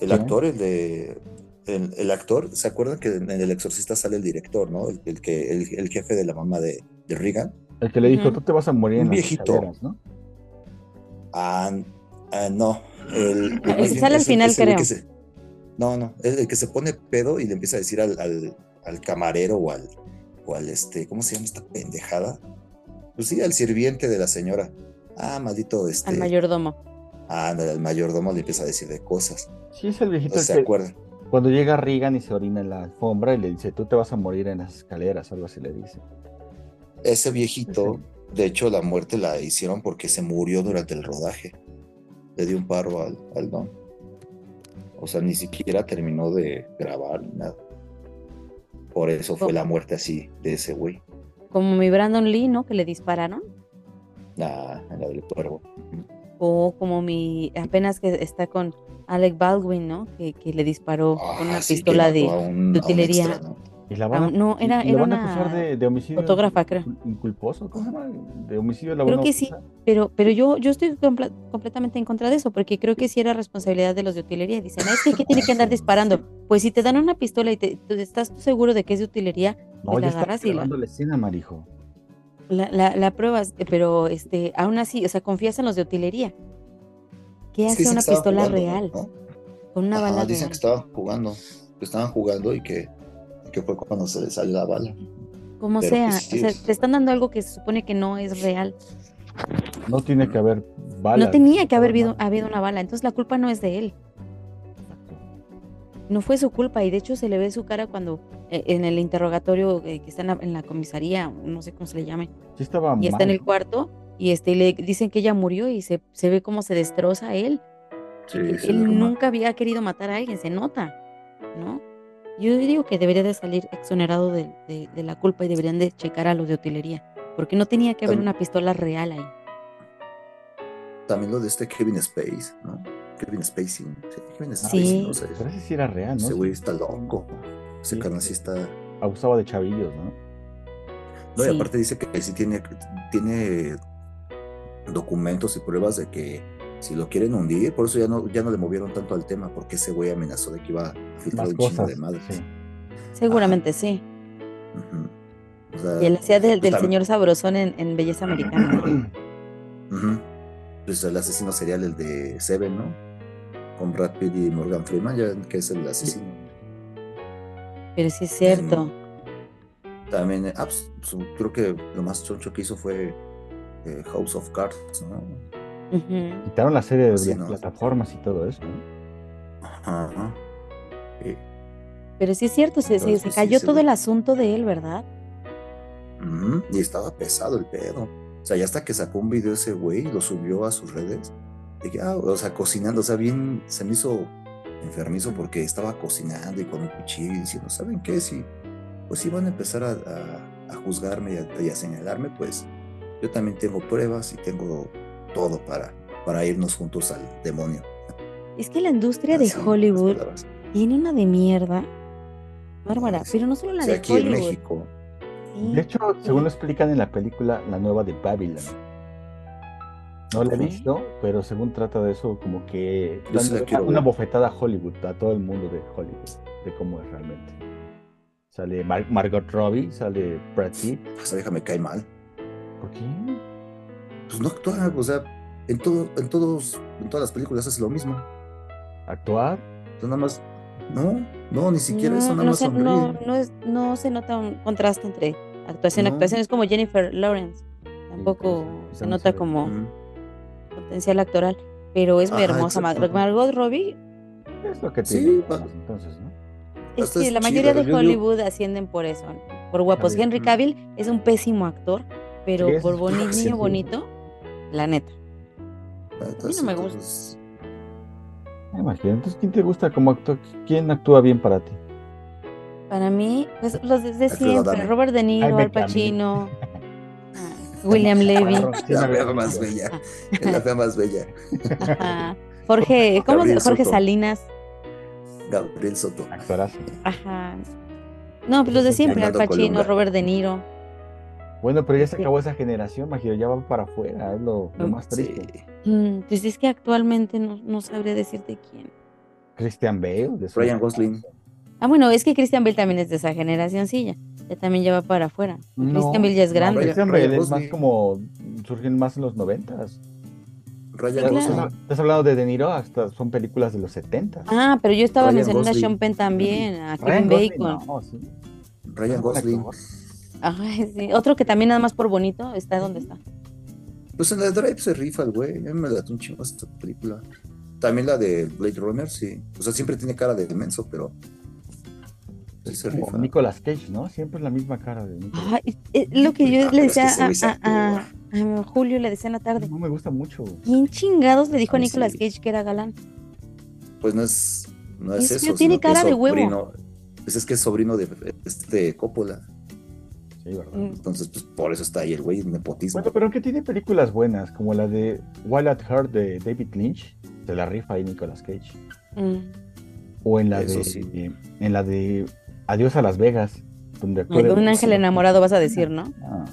El actor, el de. El, el actor, ¿se acuerdan que en El Exorcista sale el director, ¿no? El, el que, el, el jefe de la mamá de, de Regan. El que le dijo, Ujú. tú te vas a morir en Un las viejito. ¿no? Ah, ah, no. El, bien sale al es el- final, creo. que se- no, no. El, el que se pone pedo y le empieza a decir al, al, al camarero o al, o al este, ¿cómo se llama esta pendejada? Pues sí, al sirviente de la señora. Ah, maldito este. Al mayordomo. Ah, ándale, al mayordomo le empieza a decir de cosas. Sí, es el viejito No el se que acuerdan. cuando llega Regan y se orina en la alfombra y le dice, tú te vas a morir en las escaleras, algo así le dice. Ese viejito, de hecho, la muerte la hicieron porque se murió durante el rodaje. Le dio un paro al, al don. O sea, ni siquiera terminó de grabar ni nada. Por eso fue la muerte así de ese güey. Como mi Brandon Lee, ¿no? Que le dispararon. Ah, la del cuervo. O como mi. Apenas que está con Alec Baldwin, ¿no? Que, que le disparó Ah, con una sí, pistola de. un- de utilería. extra, ¿no? Y la Ah, van a, no, era, y la era van a acusar de, de homicidio fotógrafa, creo. inculposo, ¿cómo se llama? De homicidio la Creo que sí. Pero, pero yo, yo estoy comple- completamente en contra de eso, porque creo que sí era responsabilidad de los de utilería. Dicen, es que ¿qué tiene que andar disparando? Pues si te dan una pistola y te, tú estás tú seguro de que es de utilería, No, pues la está agarras y la, grabando la escena, marijo. la, la, la pruebas, pero este, aún así, o sea, confías en los de utilería. ¿Qué Es que hace una que pistola jugando, real? ¿no? Con una Ajá, bala dicen real. que estaban jugando. Que estaban jugando y que, que fue cuando se les salió la bala. Como pero sea, pues sí o sea, es- te están dando algo que se supone que no es real. No tiene que haber balas. no tenía que haber habido, una bala, entonces la culpa no es de él. No fue su culpa y de hecho se le ve su cara cuando eh, en el interrogatorio eh, que está en la, en la comisaría, no sé cómo se le llame, Sí estaba y está en el cuarto y este le dicen que ella murió y se, se ve cómo se destroza a él. Sí, Él- nunca había querido matar a alguien, se nota, ¿no? Yo digo que debería de salir exonerado de, de- de la culpa y deberían de checar a los de utilería, porque no tenía que haber una pistola real ahí. También lo de este Kevin Space, ¿no? Kevin Spacey. Sí, Kevin Sí. Spacey, no sé. Pero ese sí era real, ¿no? Ese güey está loco. Ese Sí, carnal sí. está. Abusaba de chavillos, ¿no? No, y aparte dice que sí tiene, tiene documentos y pruebas de que si lo quieren hundir, por eso ya no, ya no le movieron tanto al tema, porque ese güey amenazó de que iba a filtrar un chingo de madres. sí. Seguramente sí. Ujú. O sea, Y él hacía del, señor sabrosón en, en Belleza Americana. ujú. Pues el asesino serial, el de Seven, ¿no? Con Brad Pitt y Morgan Freeman, ya que es el asesino. Pero sí es cierto. También, ah, pues, creo que lo más choncho que hizo fue eh, House of Cards, ¿no? Quitaron la serie de Sí, las ¿no? plataformas y todo eso, ¿no? Ajá. ajá. Sí. Pero sí es cierto, se, se- Entonces, se sí, cayó todo el asunto de él, ¿verdad? Y estaba pesado el pedo. O sea, ya hasta que sacó un video ese güey y lo subió a sus redes. Dije, ah, o sea, cocinando, o sea, bien, se me hizo enfermizo porque estaba cocinando y con un cuchillo y diciendo, ¿saben qué? Si, pues si van a empezar a, a- a juzgarme y a, y a señalarme, pues yo también tengo pruebas y tengo todo para, para irnos juntos al demonio. Es que la industria de Así, en Hollywood tiene una de mierda. Bárbara, Sí. pero no solo la O sea, de aquí en Hollywood. México. sí. De hecho, según lo explican en la película, la nueva de Babylon. No la he visto, pero según trata de eso, como que Yo sí dando la quiero una bofetada a Hollywood, a todo el mundo de Hollywood, de cómo es realmente. Sale Mar- Margot Robbie, sale Brad Pitt. Esa vieja me cae mal. ¿Por qué? Pues no actúa, o sea, En todo, en todos, en todas las películas hace lo mismo. ¿Actuar? Entonces nada más, no, no, ni siquiera eso, No, nada no más se, no, no, es- no se nota un contraste entre actuación y No. actuación. Es como Jennifer Lawrence. Tampoco pues, se nota como Mm. potencial actoral. Pero es muy Ajá, hermosa. Mar- exacto. Margot Robbie Es lo que Sí, tiene. pa- entonces, ¿no? Es Hasta que es la mayoría chida, de digo- Hollywood ascienden por eso, por guapos. Henry Cavill es un pésimo actor, pero Sí, eso por niño bonito, la neta. A mí no me gusta. Imagino. Entonces, ¿quién te gusta como actor? ¿Quién actúa bien para ti? Para mí, pues los de, de Alfredo siempre. Robert De Niro, Al Pacino, ah, William Levy, La fea más bella. Es la fea más bella. ajá, Jorge, ¿cómo Gabriel Jorge Soto. Salinas, Gabriel Soto. Actorazo. ajá. No, pues los de siempre, Al Pacino. Robert De Niro. Bueno, pero ya se Sí. acabó esa generación, Magiro. Ya va para afuera. Es lo, lo Mm, más triste. Sí. Mm, pues es que actualmente no, no sabría decirte quién. Christian Bale. de Ryan Gosling. Ah, bueno, es que Christian Bale también es de esa generación, sí, ya, ya también ya va para afuera. No, Christian Bale ya es no, grande. Christian Bale es más como. Surgen más en los noventas. Ryan claro. Gosling. Estás hablando de De Niro, hasta son películas de los 70. Ah, pero yo estaba Ryan mencionando a. Sean Penn también, a Ryan Kevin Gosling, Bacon. no, sí. Ryan Gosling. Ay, sí. Otro que también nada más por bonito está donde está. Pues en la de Drive se rifa el güey. A mí me da un chingo esta película. También la de Blade Runner, sí. O sea, siempre tiene cara de inmenso, pero. Sí se Como rifa. Nicolas Cage, ¿no? Siempre es la misma cara de Nicolas Ay, es lo que yo Ah, le pero es que decía a, a- a- a Julio, le decía en la tarde. No me gusta mucho. ¿Quién chingados le dijo a Nicolas sí. Cage que era galán? Pues no es. No es Es eso. tiene cara de huevo. sobrino- Pues es que es sobrino de este Coppola. Sí, ¿verdad? Mm, Entonces, pues por eso está ahí el güey, nepotismo. Bueno, pero aunque tiene películas buenas, como la de Wild at Heart de David Lynch, se la rifa ahí Nicolas Cage. mm. O en la Eso de sí. en la de Adiós a Las Vegas, donde de- un ángel enamorado vas a decir, ¿no? Ah,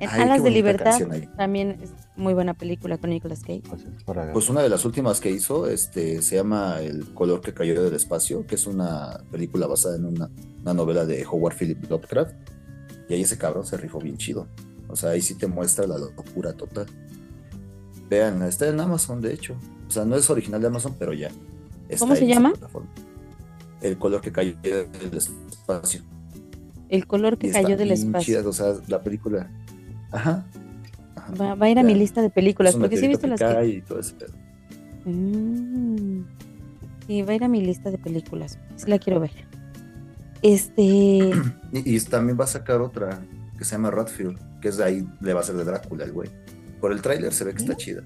En Ay, Alas de Libertad también es muy buena película con Nicolas Cage. pues Pues una de las últimas que hizo este, se llama El color que cayó del espacio, que es una película basada en una, una novela de Howard Philip Lovecraft. Y ahí ese cabrón se rifó bien chido. O sea, ahí sí te muestra la locura total. Vean, está en Amazon, de hecho. O sea, no es original de Amazon, pero ya. está ¿Cómo se llama? El color que cayó del espacio. El color que cayó del espacio. o sea, la película. Ajá. Ajá. Va, va a ir a mi lista de películas, porque sí he visto las que y todo ese pedo. Mm. Sí, va a ir a mi lista de películas. Sí la quiero ver. Este... Y, y también va a sacar otra que se llama Radfield, que es de ahí, le va a ser de Drácula el güey. Por el tráiler se ve que está chida.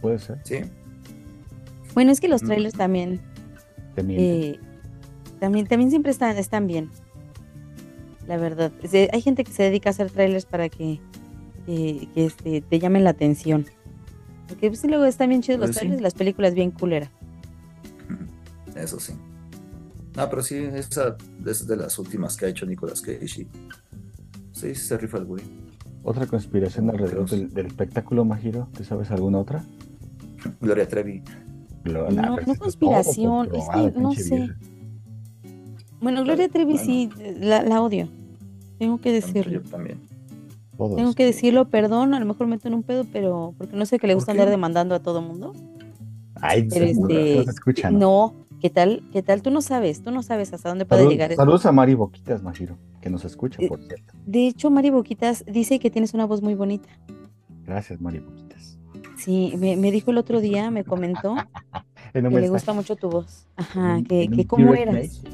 Puede ser. Sí. Bueno, es que los Mm. trailers también... eh, también, también siempre están, están bien. La verdad. Hay gente que se dedica a hacer trailers para que, que, que, este, te llamen la atención. Porque pues, sí, luego están bien chidos los Pues sí. trailers y las películas bien culeras. Eso sí. No, pero sí, esa es de las últimas que ha hecho Nicolas Cage. y Sí, se rifa el güey. Otra conspiración No, alrededor del, del espectáculo, Majiro. ¿Te sabes alguna otra? Gloria Trevi. Lo- No, pero eso es conspiración, que no sé. vieja. Bueno, Gloria Trevi Bueno. sí, la, la odio. Tengo que decirlo. Yo también. Todos. Tengo que decirlo, perdón, a lo mejor meto en un pedo, pero porque no sé que le ¿Por gusta andar demandando a todo mundo. Ay, Pero este, no se escuchan. No, ¿qué tal? ¿Qué tal? Tú no sabes, tú no sabes hasta dónde puede Salud- llegar esto. saludos a Mari Boquitas, Majiro, que nos escucha, Eh, por cierto. De hecho, Mari Boquitas dice que tienes una voz muy bonita. Gracias, Mari Boquitas. Sí, me, me dijo el otro día, me comentó que le gusta mucho tu voz. Ajá, en- que, en que cómo eras, message.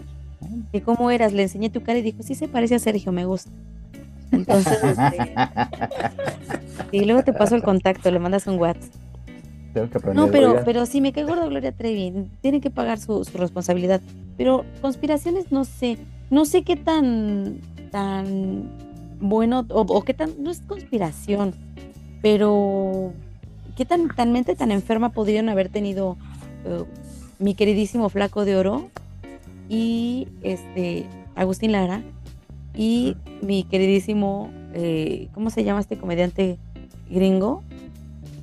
que cómo eras. Le enseñé tu cara y dijo, sí se parece a Sergio, me gusta. Entonces, este, y luego te paso el contacto, le mandas un WhatsApp. Tengo que aprender. No, pero, pero sí, me cae gorda Gloria Trevi. Tiene que pagar su, su responsabilidad. Pero conspiraciones, no sé. No sé qué tan, tan bueno o, o qué tan. No es conspiración, pero qué tan, tan mente tan enferma podrían haber tenido eh, mi queridísimo Flaco de Oro y este Agustín Lara y mi queridísimo. eh, ¿Cómo se llama este comediante gringo?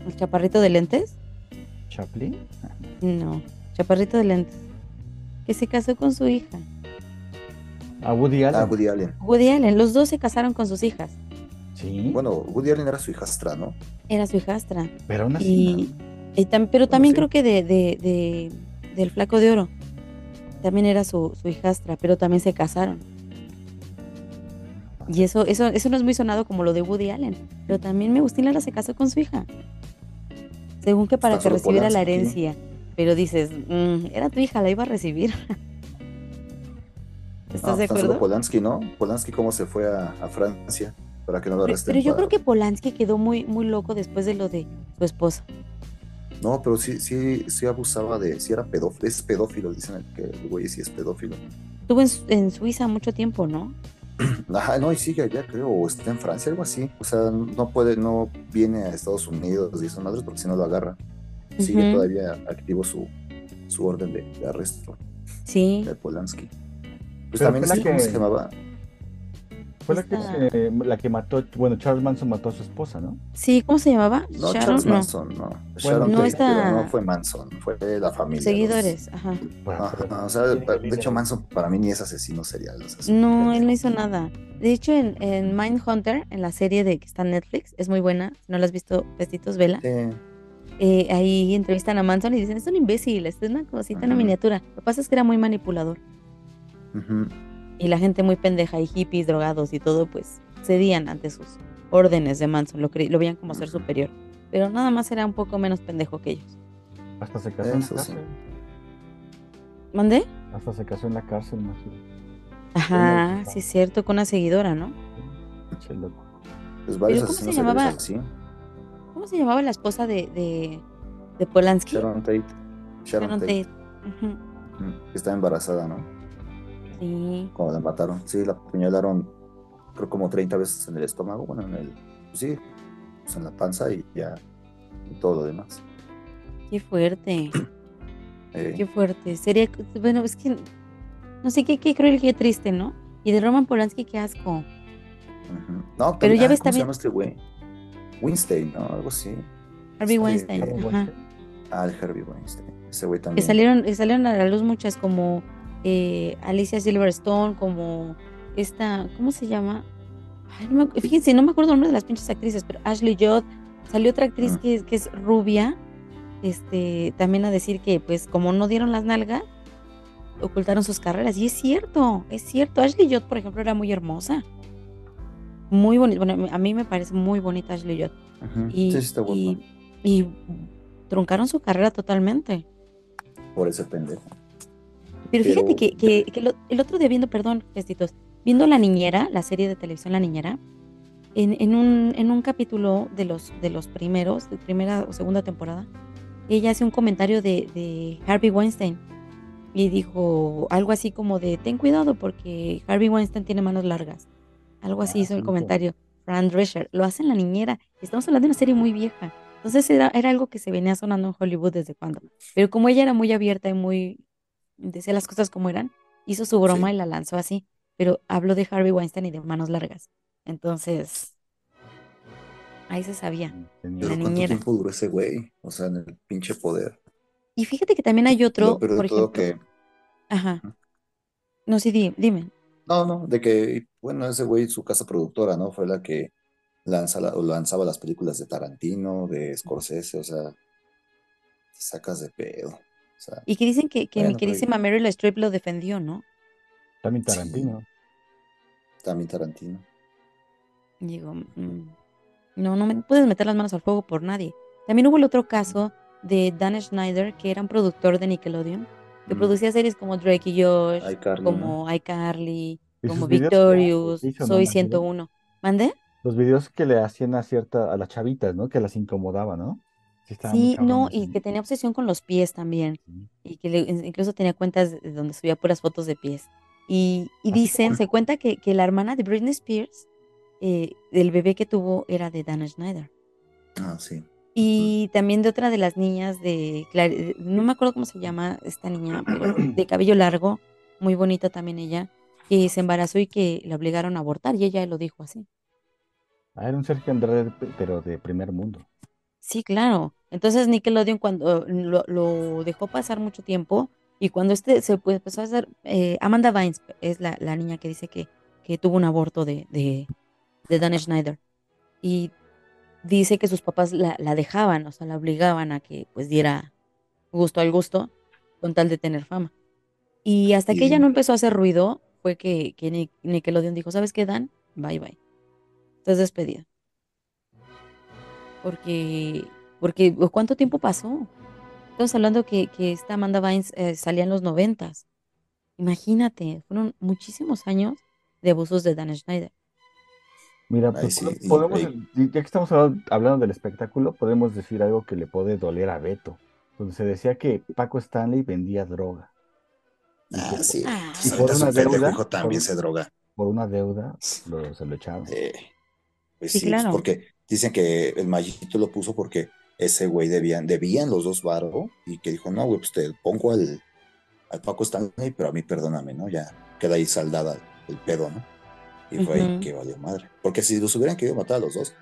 El chaparrito de lentes. Chaplin. No, chaparrito de lentes. Que se casó con su hija. A Woody Allen. Ah, Woody Allen. Woody Allen, los dos se casaron con sus hijas. Sí. Bueno, Woody Allen era su hijastra, ¿no? Era su hijastra. pero aún así. Y, y tam- pero Bueno, también sí. creo que de, de, de- del flaco de oro. También era su, su hijastra, pero también se casaron. Y eso, eso, eso no es muy sonado como lo de Woody Allen. Pero también me Lara se casó con su hija. Según que para que recibiera la herencia. Pero dices, "Mm, era tu hija, la iba a recibir. ¿Estás de acuerdo? Polanski, ¿no? Polanski cómo se fue a, a Francia para que no lo arresten. pero yo para- creo que Polanski quedó muy, muy loco después de lo de su esposa. No, pero sí, sí, sí abusaba de, sí era pedófilo, es pedófilo, dicen que el güey sí es pedófilo. Estuvo en Suiza mucho tiempo, ¿no? Ajá, no, y sigue allá, creo, o está en Francia, algo así. O sea, no puede, no viene a Estados Unidos y esas madres porque si no lo agarra. Sigue todavía activo su, su orden de, de arresto Sí. de Polanski. Pues Pero también la este, ¿cómo que- se llamaba? Fue la que, la que mató, bueno, Charles Manson mató a su esposa, ¿no? Sí, ¿cómo se llamaba? No, Sharon, Charles no. Manson, no. Sharon no pero no fue Manson, fue la familia. Seguidores, ajá. Bueno, pero- o sea, de hecho Manson para mí ni es asesino serial. o sea, es un No, él no hizo nada. De hecho, en, en Mindhunter, en la serie de que está en Netflix, es muy buena. Si no la has visto, Vestitos Vela. Sí. eh, ahí entrevistan a Manson y dicen, es un imbécil, es una cosita, una miniatura. Lo que pasa es que era muy manipulador. Ujú. Y la gente muy pendeja y hippies, drogados y todo, pues cedían ante sus órdenes de Manson. Lo, lo veían como ser superior. Pero nada más era un poco menos pendejo que ellos. Hasta se casó en la Eso sí. cárcel. ¿Mandé? Hasta se casó en la cárcel, imagino. Ajá, sí es cierto, con una seguidora, ¿no? Pinche loco. Pues varios ¿cómo se llamaba? así. ¿Cómo se llamaba la esposa de, de, de Polanski? Sharon Tate. Sharon, Sharon Tate. Tate. Estaba embarazada, ¿no? Sí. Cuando la mataron. Sí, la apuñalaron creo como 30 veces en el estómago, bueno, en el, sí, pues en la panza y ya, y todo lo demás. Qué fuerte, Eh, qué fuerte. Sería, bueno, es que no sé qué, qué cruel, qué triste, ¿no? Y de Roman Polanski, qué asco. No, Pero ya ah, ves ¿cómo se también- llama este güey? Winstein, ¿no? Algo así. Harvey Sí, Weinstein. Ajá. Weinstein. Ah, el Herbie Weinstein. Ese güey Que también. salieron, que salieron a la luz muchas como eh, Alicia Silverstone, como esta, ¿cómo se llama? Ay, no me- fíjense, no me acuerdo el nombre de las pinches actrices, pero Ashley Judd, salió otra actriz Mm. que, es- que es rubia, este, también a decir que pues como no dieron las nalgas, ocultaron sus carreras. Y es cierto, es cierto. Ashley Judd, por ejemplo, era muy hermosa. Muy bonita. Bueno, a mí me parece muy bonita Ashley Judd. Y, sí, sí, está y truncaron su carrera totalmente. Por ese pendejo. Pero fíjate que, que- que lo- el otro día viendo, perdón, gestitos, viendo La Niñera, la serie de televisión La Niñera, en, en un, en un capítulo de los, de los primeros, de primera o segunda temporada, ella hace un comentario de, de Harvey Weinstein y dijo algo así como de, ten cuidado porque Harvey Weinstein tiene manos largas. Algo así Ah, hizo el comentario. Fran Drescher, lo hace en La Niñera. Estamos hablando de una serie muy vieja. Entonces era, era algo que se venía sonando en Hollywood desde cuando. Pero como ella era muy abierta y muy decía las cosas como eran, hizo su broma Sí. y la lanzó así, pero habló de Harvey Weinstein y de manos largas. Entonces, ahí se sabía. Tenía- La Pero ¿cuánto tiempo duró ese güey? O sea, en el pinche poder. Y fíjate que también hay otro, de por todo ejemplo, que... ajá. No, sí, di- dime. No, no, de que, bueno, ese güey, su casa productora, ¿no? Fue la que lanza la- o lanzaba las películas de Tarantino, de Scorsese, o sea, te sacas de pedo. Sea, Y que dicen que, que mi pero- queridísima Meryl Streep lo defendió, ¿no? También Tarantino. también Tarantino. Digo, mm, no, no me puedes meter las manos al fuego por nadie. También hubo el otro caso de Dan Schneider, que era un productor de Nickelodeon, que Mm. producía series como Drake y Josh, iCarly, ¿no? como iCarly, ¿Y como Victorious, no, Soy Magdalena? 101. ¿Mandé? Los videos que le hacían a cierta, a las chavitas, ¿no? Que las incomodaba, ¿no? Sí, no, y que tenía obsesión con los pies también, Sí. y que le- incluso tenía cuentas de- donde subía puras fotos de pies. Y, y Ah, dicen, se cuenta que, que la hermana de Britney Spears, eh, el bebé que tuvo era de Dan Schneider. Ah, sí. Y también de otra de las niñas de, eh, no me acuerdo cómo se llama esta niña, pero de cabello largo, muy bonita también ella, que se embarazó y que la obligaron a abortar, y ella lo dijo así. Ah, era un Sergio Andrade, pero de primer mundo. Sí, claro. Entonces Nickelodeon cuando lo, lo dejó pasar mucho tiempo y cuando este se pues, empezó a hacer, eh, Amanda Bynes es la, la niña que dice que, que tuvo un aborto de, de, de Dan Schneider. y dice que sus papás la, la dejaban, o sea, la obligaban a que pues diera gusto al gusto con tal de tener fama. Y hasta que ella no empezó a hacer ruido, fue que, que Ni- Nickelodeon dijo, ¿sabes qué, Dan? Bye, bye. Estás despedido. Porque, porque ¿cuánto tiempo pasó? Estamos hablando que, que esta Amanda Bynes eh, salía en los noventas. Imagínate, fueron muchísimos años de abusos de Dan Schneider. Mira, Ay, pues sí, y- podemos, ya que estamos habla- hablando del espectáculo, podemos decir algo que le puede doler a Beto, donde se decía que Paco Stanley vendía droga. Ah, sí. Ah, y por una deuda, hijo por, también se droga. por una deuda, lo, se lo echaron. Eh, pues sí, sí, pues claro. porque dicen que el Mayito lo puso porque ese güey debían, debían los dos varo y que dijo, no, güey, pues te pongo al, al Paco Stanley, pero a mí perdóname, ¿no? Ya queda ahí saldada el pedo, ¿no? Y fue ahí que valió madre. Porque si los hubieran querido matar a los dos,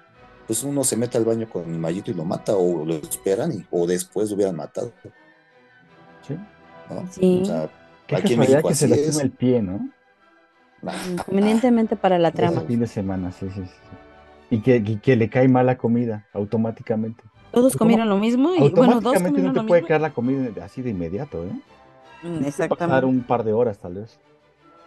pues uno se mete al baño con el Mayito y lo mata, o lo esperan, y, o después lo hubieran matado, ¿Sí? ¿no? Sí. O sea, Qué aquí en México que se así es. el pie, ¿no? Ah, Convenientemente para la trama. fin de semana, sí, sí, sí. Y que, y que le cae mala comida automáticamente. Todos comieron lo mismo y bueno, dos Automáticamente no comieron te lo puede mismo. caer la comida así de inmediato, ¿eh? Mm, que pasar Exactamente. un par de horas, tal vez.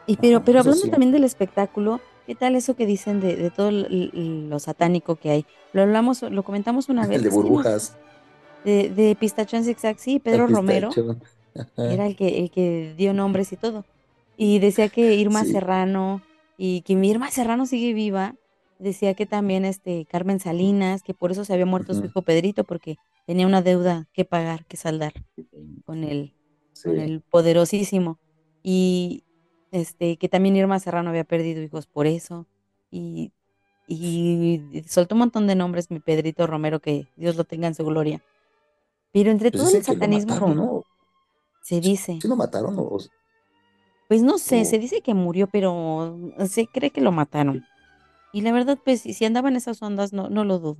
Y pero, pero hablando sí. también del espectáculo, ¿qué tal eso que dicen de, de todo lo satánico que hay? Lo hablamos, lo comentamos una vez, El de burbujas. de, de Pistacho en Zigzag, sí, Pedro Romero era el que, el que dio nombres y todo. Y decía que Irma Sí. Serrano, y que mi Irma Serrano sigue viva, decía que también este Carmen Salinas, que por eso se había muerto su hijo Pedrito, porque tenía una deuda que pagar, que saldar con el, con el poderosísimo. Y este, que también Irma Serrano había perdido hijos por eso. Y, y soltó un montón de nombres, mi Pedrito Romero, que Dios lo tenga en su gloria. Pero entre Pues todo el satanismo mataron, se dice, ¿Sí lo mataron o pues no sé, o- se dice que murió, pero se cree que lo mataron. Y la verdad, pues si si andaba en esas ondas, no, no lo dudo.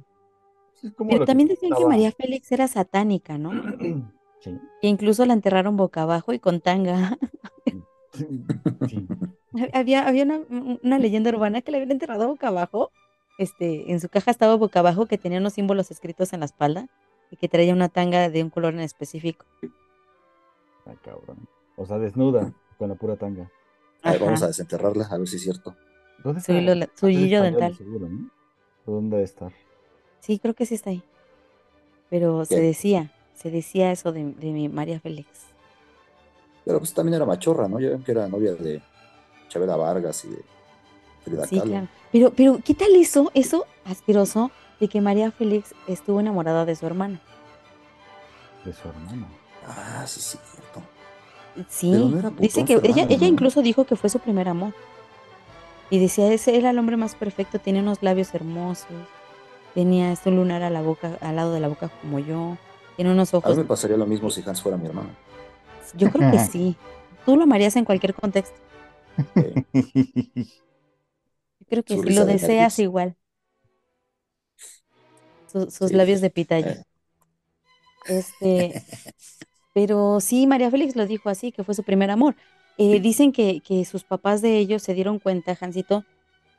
Pero también decían que María Félix era satánica, ¿no? Sí. Que incluso la enterraron boca abajo y con tanga. Sí. Había, había una, una leyenda urbana que la habían enterrado boca abajo. Este, en su caja estaba boca abajo que tenía unos símbolos escritos en la espalda y que traía una tanga de un color en específico. Ah, cabrón. O sea, desnuda, con la pura tanga. A ver, vamos a desenterrarla, a ver si es cierto. ¿Dónde Su está? dental. seguro, ¿no? ¿Dónde debe estar? Sí, creo que sí está ahí. Pero se decía, se decía eso de, de mi María Félix. Pero pues también era machorra, ¿no? Ya ven que era novia de Chabela Vargas y de Frida Sí, Kahlo. claro. Pero, pero, ¿qué tal eso, eso asqueroso de que María Félix estuvo enamorada de su hermana? De su hermano. Ah, sí, sí, cierto. Sí, no dice que ella, ella incluso dijo que fue su primer amor. Y decía, ese era el hombre más perfecto, tenía unos labios hermosos, tenía este lunar a la boca, al lado de la boca como yo, tiene unos A mí ojos. me pasaría lo mismo si Hans fuera mi hermano. Yo creo que sí. Tú lo amarías en cualquier contexto. Eh, Yo creo que risa lo de deseas igual. Su- sus Sí, labios de eh, pitaya. Este, pero sí, María Félix lo dijo así, que fue su primer amor. Eh, dicen que, que sus papás de ellos se dieron cuenta, Jancito,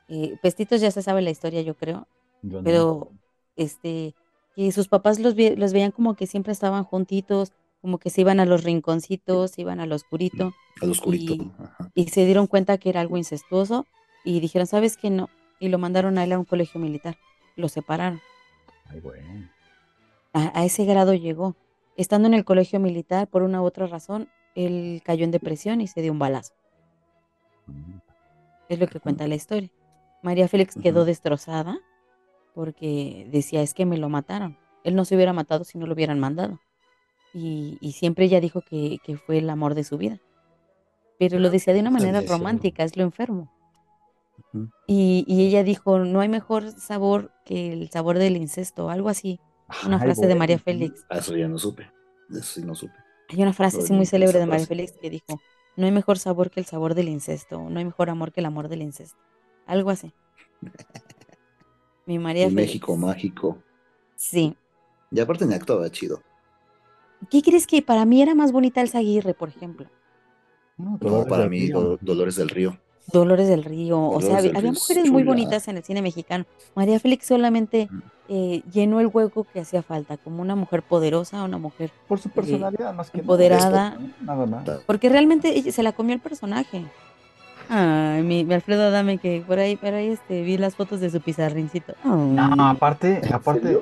eh, Pestitos ya se sabe la historia, yo creo, Yo no. pero este, que sus papás los, ve- los veían como que siempre estaban juntitos, como que se iban a los rinconcitos, se iban al oscurito, al oscurito. y- Ajá. y se dieron cuenta que era algo incestuoso y dijeron, ¿sabes qué? No. Y lo mandaron a él a un colegio militar. Lo separaron. Ay, güey. A, a ese grado llegó. Estando en el colegio militar, por una u otra razón, él cayó en depresión y se dio un balazo. Mm. Es lo que cuenta la historia. María Félix quedó destrozada porque decía, es que me lo mataron. Él no se hubiera matado si no lo hubieran mandado. Y, y siempre ella dijo que, que fue el amor de su vida. Pero lo decía de una manera romántica, es lo enfermo. Y, y ella dijo, no hay mejor sabor que el sabor del incesto, algo así. Una Ay, frase de. María Félix. Eso ya no supe. Eso sí no supe. Hay una frase así muy célebre de María. Félix que dijo, no hay mejor sabor que el sabor del incesto, no hay mejor amor que el amor del incesto. Algo así. Mi María Félix. México mágico. Sí. Y aparte ni actuaba chido. ¿Qué crees que para mí era más bonita Elsa Aguirre, por ejemplo? No, No, para mí, Dolores del Río. Dolores del Río, o sea, había, mujeres muy bonitas en el cine mexicano. María Félix solamente Mm. eh, llenó el hueco que hacía falta, como una mujer poderosa, una mujer, Por su personalidad, más que nada. empoderada. Nada más. porque realmente ella- se la comió el personaje. Ay, mi, mi Alfredo Adame, que por ahí, por ahí este, vi las fotos de su pizarrincito. Ay, No, aparte, aparte.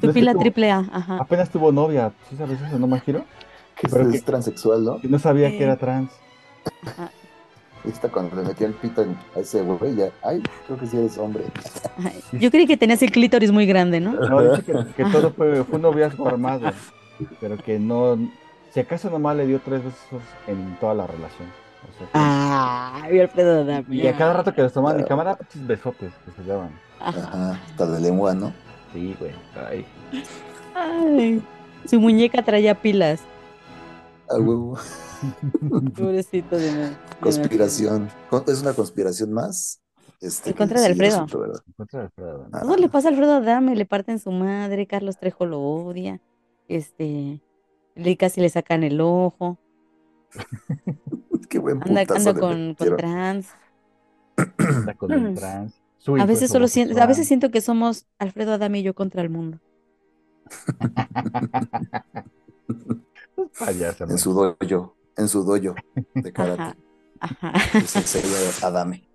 su pila tuvo- triple A, ajá. Apenas tuvo novia, ¿sí sabes eso, no, Majiro? Que Pero es, que- es transexual, ¿no? Que no sabía que era trans. ajá. Y está cuando le metió el pito en- a ese güey, ya, ay, creo que sí eres hombre. Ay, Yo creí que tenías el clítoris muy grande, ¿no? No, dice que, que todo fue, fue un noviazgo armado, pero que no, si acaso nomás le dio tres besos en toda la relación. O sea, que- Ay, mi Alfredo Adame. y a cada rato que los tomaban en Claro. cámara, pinches besotes que se daban. Ajá. Ajá, hasta de lengua, ¿no? Sí, güey. Ay. Ay, su muñeca traía pilas. A huevo. Pobrecito de mí. de Conspiración. Con- Es una conspiración más. Este, En contra de Alfredo. resultó verdad. Encuentra a Alfredo, ¿no? Ah. Todo le pasa a Alfredo Adame, le parten su madre, Carlos Trejo lo odia, este, le casi le sacan el ojo, Qué buen anda, anda con, trans. Anda con el trans. Su A veces es solo siento, a veces siento que somos Alfredo Adame y yo contra el mundo. Payasa, En su dojo, en su dojo de karate. Ajá, ajá, El sensei Adame.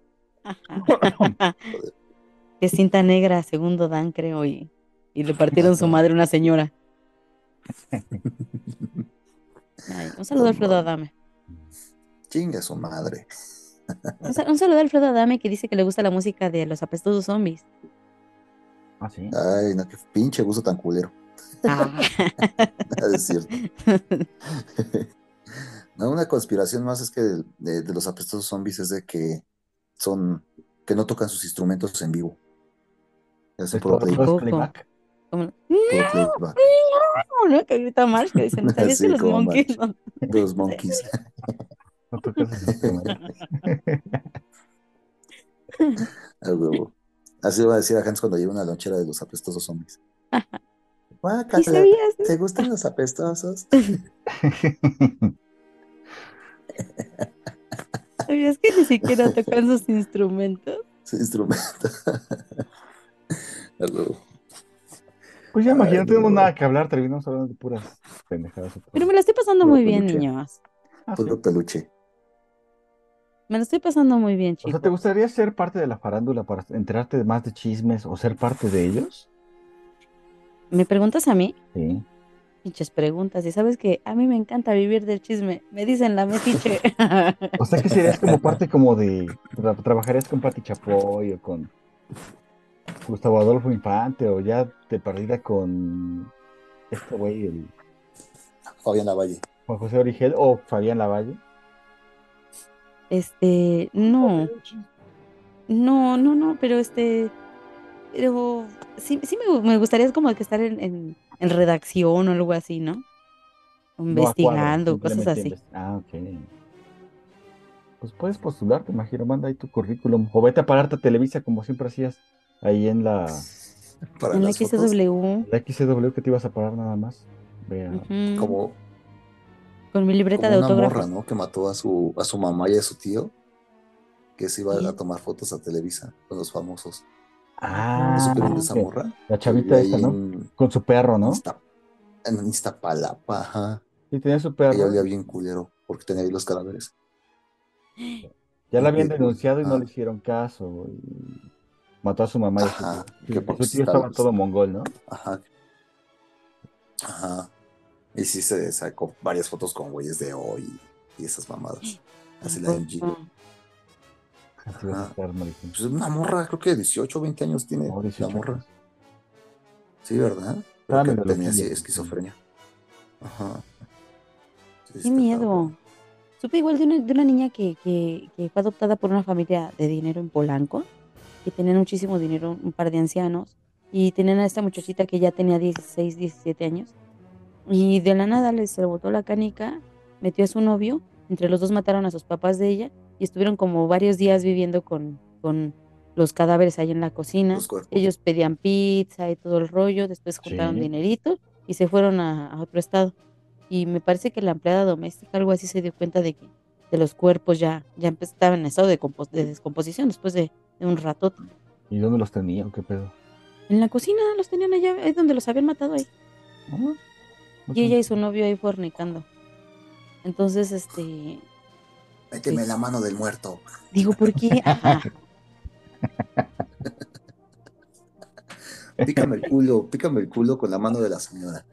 ajá. Que cinta negra, segundo Dan, creo, y, y le partieron su madre a una señora. Ay, un saludo a Alfredo Adame. Chinga su madre. Un saludo a Alfredo Adame que dice que le gusta la música de los apestosos zombies. Ah, sí. Ay, no, qué pinche gusto tan culero. Ah. es cierto. Una conspiración más es que de, de- de los apestosos zombies es de que son, que no tocan sus instrumentos en vivo. Puro playback. Como-. ¿no? Que grita Marsh, que dice, ¿no sabías Sí, que los monkeys no- Los. No tocas. Así va a decir a Hans cuando lleve una lonchera de los apestosos zombies. ¿Sí Guácala, sabías? ¿Te gustan los apestosos? ¿Sabías que ni siquiera tocan sus instrumentos? Ese instrumento. A huevo. Pues ya, imagínate, no tenemos nada que hablar, terminamos hablando de puras pendejadas. Pero me la estoy pasando muy bien, niños. Ah, sí. Puro peluche. Me la estoy pasando muy bien, O sea, chicos. ¿te gustaría ser parte de la farándula para enterarte de más de chismes o ser parte de ellos? ¿Me preguntas a mí? Sí. Pinches preguntas. Y sabes que a mí me encanta vivir del chisme. Me dicen la metiche. O sea, que serías como parte como de... tra- trabajarías con Pati Chapoy o con Gustavo Adolfo Infante o ya de perdida con este güey, el Fabián Lavalle. Juan José Origel o Fabián Lavalle. Este, no, no, no, no, pero este, pero sí, sí me, me gustaría como que estar en, en, en redacción o algo así, ¿no? Investigando, cuadro, cosas así. invest- Ah, ok. Pues puedes postularte, imagino, manda ahí tu currículum. O vete a pararte a Televisa como siempre hacías ahí en la, Para En la XW, la XCW que te ibas a parar nada más. Vea. como, con mi libreta como de una autógrafos. morra, ¿no? Que mató a su, a su mamá y a su tío. Que se iba Sí. a tomar fotos a Televisa con los famosos. Ah, ¿No supieron de la chavita esta, ¿no? En, Con su perro, ¿no? Izta- en Iztapalapa, ajá. Sí, tenía su Ella perro. olía bien culero porque tenía ahí los cadáveres. Ya la habían denunciado y no Ah. le hicieron caso. y mató a su mamá y su tío. Su tío estaba- todo mongol, ¿no? Ajá. Ajá. Y sí se sacó varias fotos con güeyes de hoy y esas mamadas. Así la MG. Tampoco. Así vas a Ajá. estar, maricón. Pues una morra, creo que 18 o 20 años tiene No, 18 la morra. Sí, ¿verdad? Creo que tenía loquilla. esquizofrenia. Ajá. Sí, Qué miedo. cabrón. Supe igual de una, de una niña que, que, que fue adoptada por una familia de dinero en Polanco, que tenían muchísimo dinero, un par de ancianos, y tenían a esta muchachita que ya tenía 16, 17 años, y de la nada les se le botó la canica, metió a su novio, entre los dos mataron a sus papás de ella, y estuvieron como varios días viviendo con, con los cadáveres ahí en la cocina. Ellos pedían pizza y todo el rollo, después juntaron Sí. dinerito y se fueron a, a otro estado. Y me parece que la empleada doméstica, algo así, se dio cuenta de que de los cuerpos ya, ya estaban en estado de, compos- de descomposición después de, de un rato. ¿Y dónde los tenían? ¿Qué pedo? En la cocina los tenían allá, es donde los habían matado ahí. Ah, Y ella y su novio ahí fornicando. Entonces, este, Méteme Pues- la mano del muerto. digo, ¿por qué? Ajá. Pícame el culo, pícame el culo con la mano de la señora.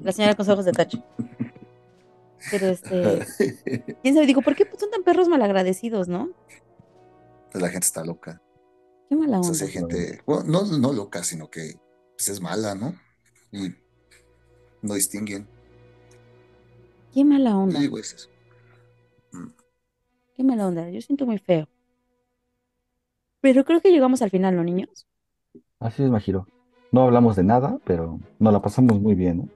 La señora con ojos de tacho. Pero este, quién sabe, digo, ¿por qué son tan perros malagradecidos, no? la gente está loca. Qué mala O sea, onda. sí hay gente, bueno, no, no loca, sino que pues, es mala, ¿no? Y no distinguen. Qué mala onda. digo es eso. Qué mala onda. Yo siento muy feo. Pero creo que llegamos al final, ¿no, niños? Así es, Majiro. No hablamos de nada, pero nos la pasamos muy bien, ¿no?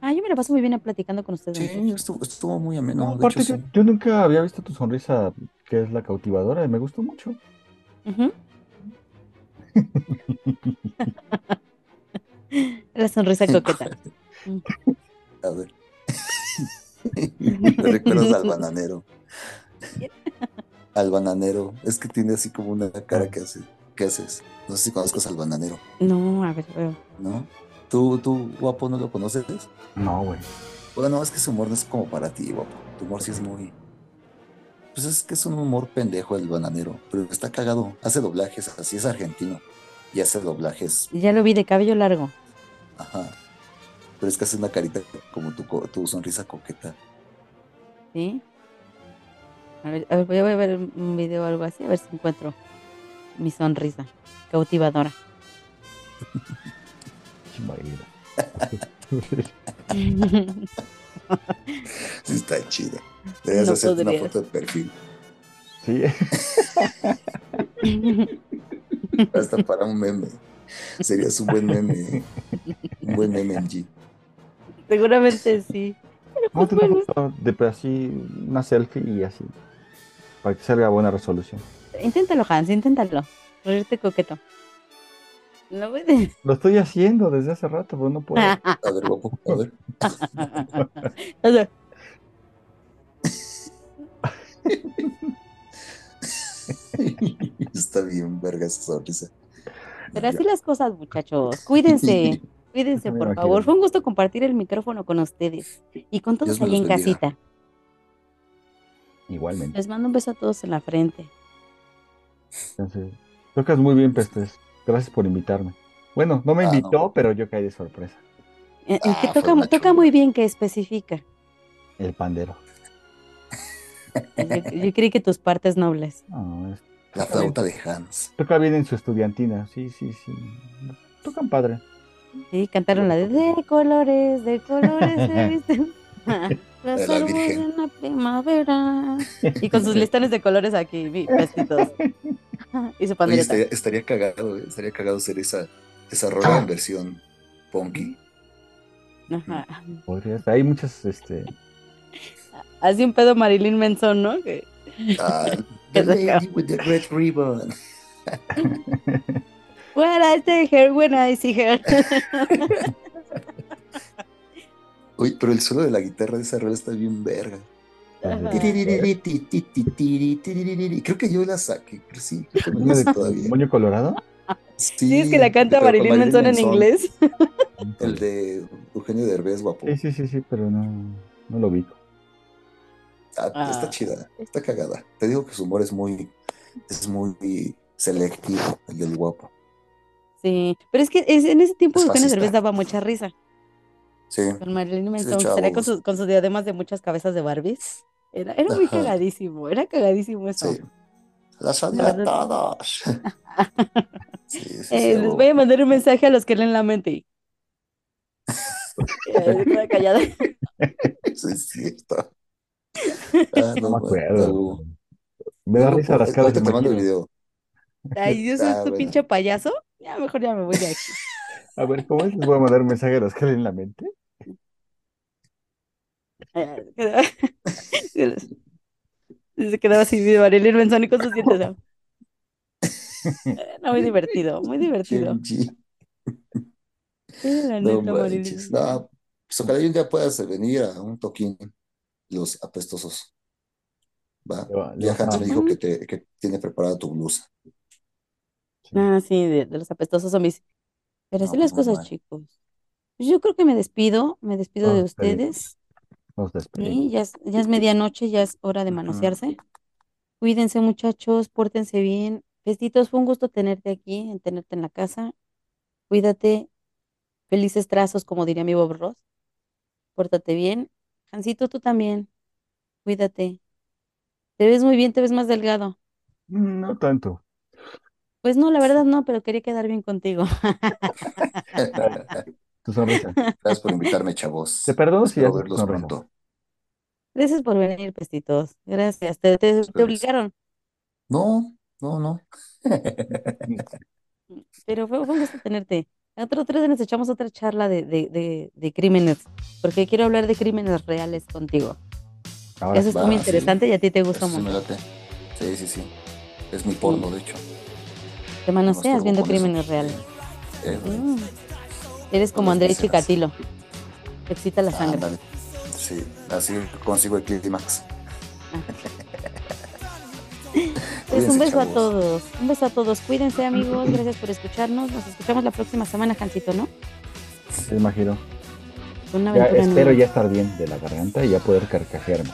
Ah, yo me la paso muy bien platicando con ustedes. Sí, estuvo, estuvo muy ameno. No, aparte, hecho, yo, sí. yo nunca había visto tu sonrisa, que es la cautivadora, y me gustó mucho. La sonrisa coqueta. A ver. Me recuerdas al bananero. Al bananero. Es que tiene así como una cara que hace. ¿Qué haces? No sé si conozcas al bananero, No, a ver, veo. ¿no? ¿Tú, tú, guapo, no lo conoces? No, güey. Bueno, es que su humor no es como para ti, guapo. Tu humor sí es muy. Pues es que es un humor pendejo el bananero, pero está cagado. Hace doblajes, así es argentino. Y hace doblajes, Ya lo vi de cabello largo. ajá. Pero es que hace una carita como tu, co- tu sonrisa coqueta. ¿Sí? A ver, a ver, voy a ver un video o algo así, a ver si encuentro mi sonrisa cautivadora. Está chida. Deberías No hacerte una foto de perfil. Sí, Hasta para un meme. Serías un buen meme. Un buen meme en G. Seguramente sí. Pero pues bueno, de así, una selfie y así. Para que salga buena resolución. inténtalo, Hans, inténtalo. Reírte coqueto. No puede. Lo estoy haciendo desde hace rato, pero no puedo. A ver, guapo, a ver. O sea, Está bien, verga esa sonrisa. Pero así las cosas, muchachos. Cuídense. Cuídense, por favor. quiero. Fue un gusto compartir el micrófono con ustedes. Y con todos Dios ahí en bendiga. casita. Igualmente. Les mando un beso a todos en la frente. Entonces, tocas muy bien, Pestes. Gracias por invitarme. Bueno, no me Ah, invitó, no. pero yo caí de sorpresa. Eh, eh, que Ah, toca, una toca muy bien que especifica. El pandero. Yo, yo creí que tus partes nobles. No, es- La flauta de Hans. toca bien en su estudiantina. Sí, sí, sí. Tocan padre. Sí, cantaron la de de colores, de colores visten. Las De la Virgen. en la primavera. Y con sus listones de colores aquí, vi- vestidos. Y su Oye, pandereta. estaría, estaría cagado, eh, estaría cagado hacer esa, esa rola en versión punky. Ajá. Podría ser. Hay muchas, este. Así un pedo Marilyn Manson, ¿no? Que- Ah, the lady with the red ribbon. What I take her when I see her. Oye, pero el solo de la guitarra de esa rola está bien verga. Creo que yo la saqué, creo sí, creo que me ¿Una la de sé todavía. moño colorado? Sí, es que la canta pero Marilyn Manson en inglés. El de Eugenio Derbez, guapo. Sí, sí, sí, sí, pero no, no lo vi. Ah, Ah. Está chida, está cagada. Te digo que su humor es muy, es muy selectivo, el del guapo. Sí, pero es que es- en ese tiempo Es Eugenio fascista. Derbez daba mucha risa. Sí, Con Marilyn Manson, salía con, sus, con sus diademas de muchas cabezas de Barbies. Era, era muy Ajá. cagadísimo, era cagadísimo eso. sí. Las verdad. todos. Sí, Eh, les voy a mandar un mensaje a los que leen la mente. Eh, callada. Eso es cierto. Ah, No no, me man, acuerdo. Me da risa las caras ahorita de te mando el video. Ay, Dios, soy Ah, tu bueno. pinche payaso. Ya mejor ya me voy de aquí. A ver, ¿cómo es? Les voy a mandar un mensaje a los que leen la mente. Se quedaba así de Marilyn Manson y con sus dientes. ¿no? Era muy divertido, muy divertido. La No manches. No, pues ojalá un día puedas venir a un toquín. los apestosos. ¿Va? Ya Hans me dijo que, te, que tiene preparada tu blusa. Ah, sí, de, de los apestosos zombies. Pero No, así las pues, cosas, mal. chicos. Pues yo creo que me despido, me despido de Nos despedimos. Sí, ya es, ya es medianoche, ya es hora de manosearse. Cuídense, muchachos, pórtense bien. Besitos, fue un gusto tenerte aquí, en tenerte en la casa. Cuídate, felices trazos, como diría mi Bob Ross. Pórtate bien. Jancito, tú también. Cuídate. Te ves muy bien, te ves más delgado. Mm, No tanto. Pues no, la verdad no, pero quería quedar bien contigo. Tu sonrisa. Gracias por invitarme, chavos. Te perdono si Espero verlos sonrisa. pronto. Gracias por venir, pestitos. Gracias. Te, te, te Ustedes. obligaron, No, no, no. pero fue, fue un gusto tenerte. Otro, otro día nos echamos otra charla de, de, de, de crímenes, porque quiero hablar de crímenes reales contigo. Ahora Eso va, muy sí. interesante y a ti te gusta Eso sí me mucho. late. Sí, sí, sí. Es mi porno, de hecho. Te manoseas viendo eso. crímenes reales. Eh, Mm. Eres como Con las André vísceras. Chikatilo. Te excita la sangre. ándale. Sí, así consigo el clímax. Pues un beso a todos. Un beso a todos. Cuídense, amigos. Gracias por escucharnos. Nos escuchamos la próxima semana, Jancito, ¿no? Sí, imagino. Una Ya espero nueva. ya estar bien de la garganta y ya poder carcajearme.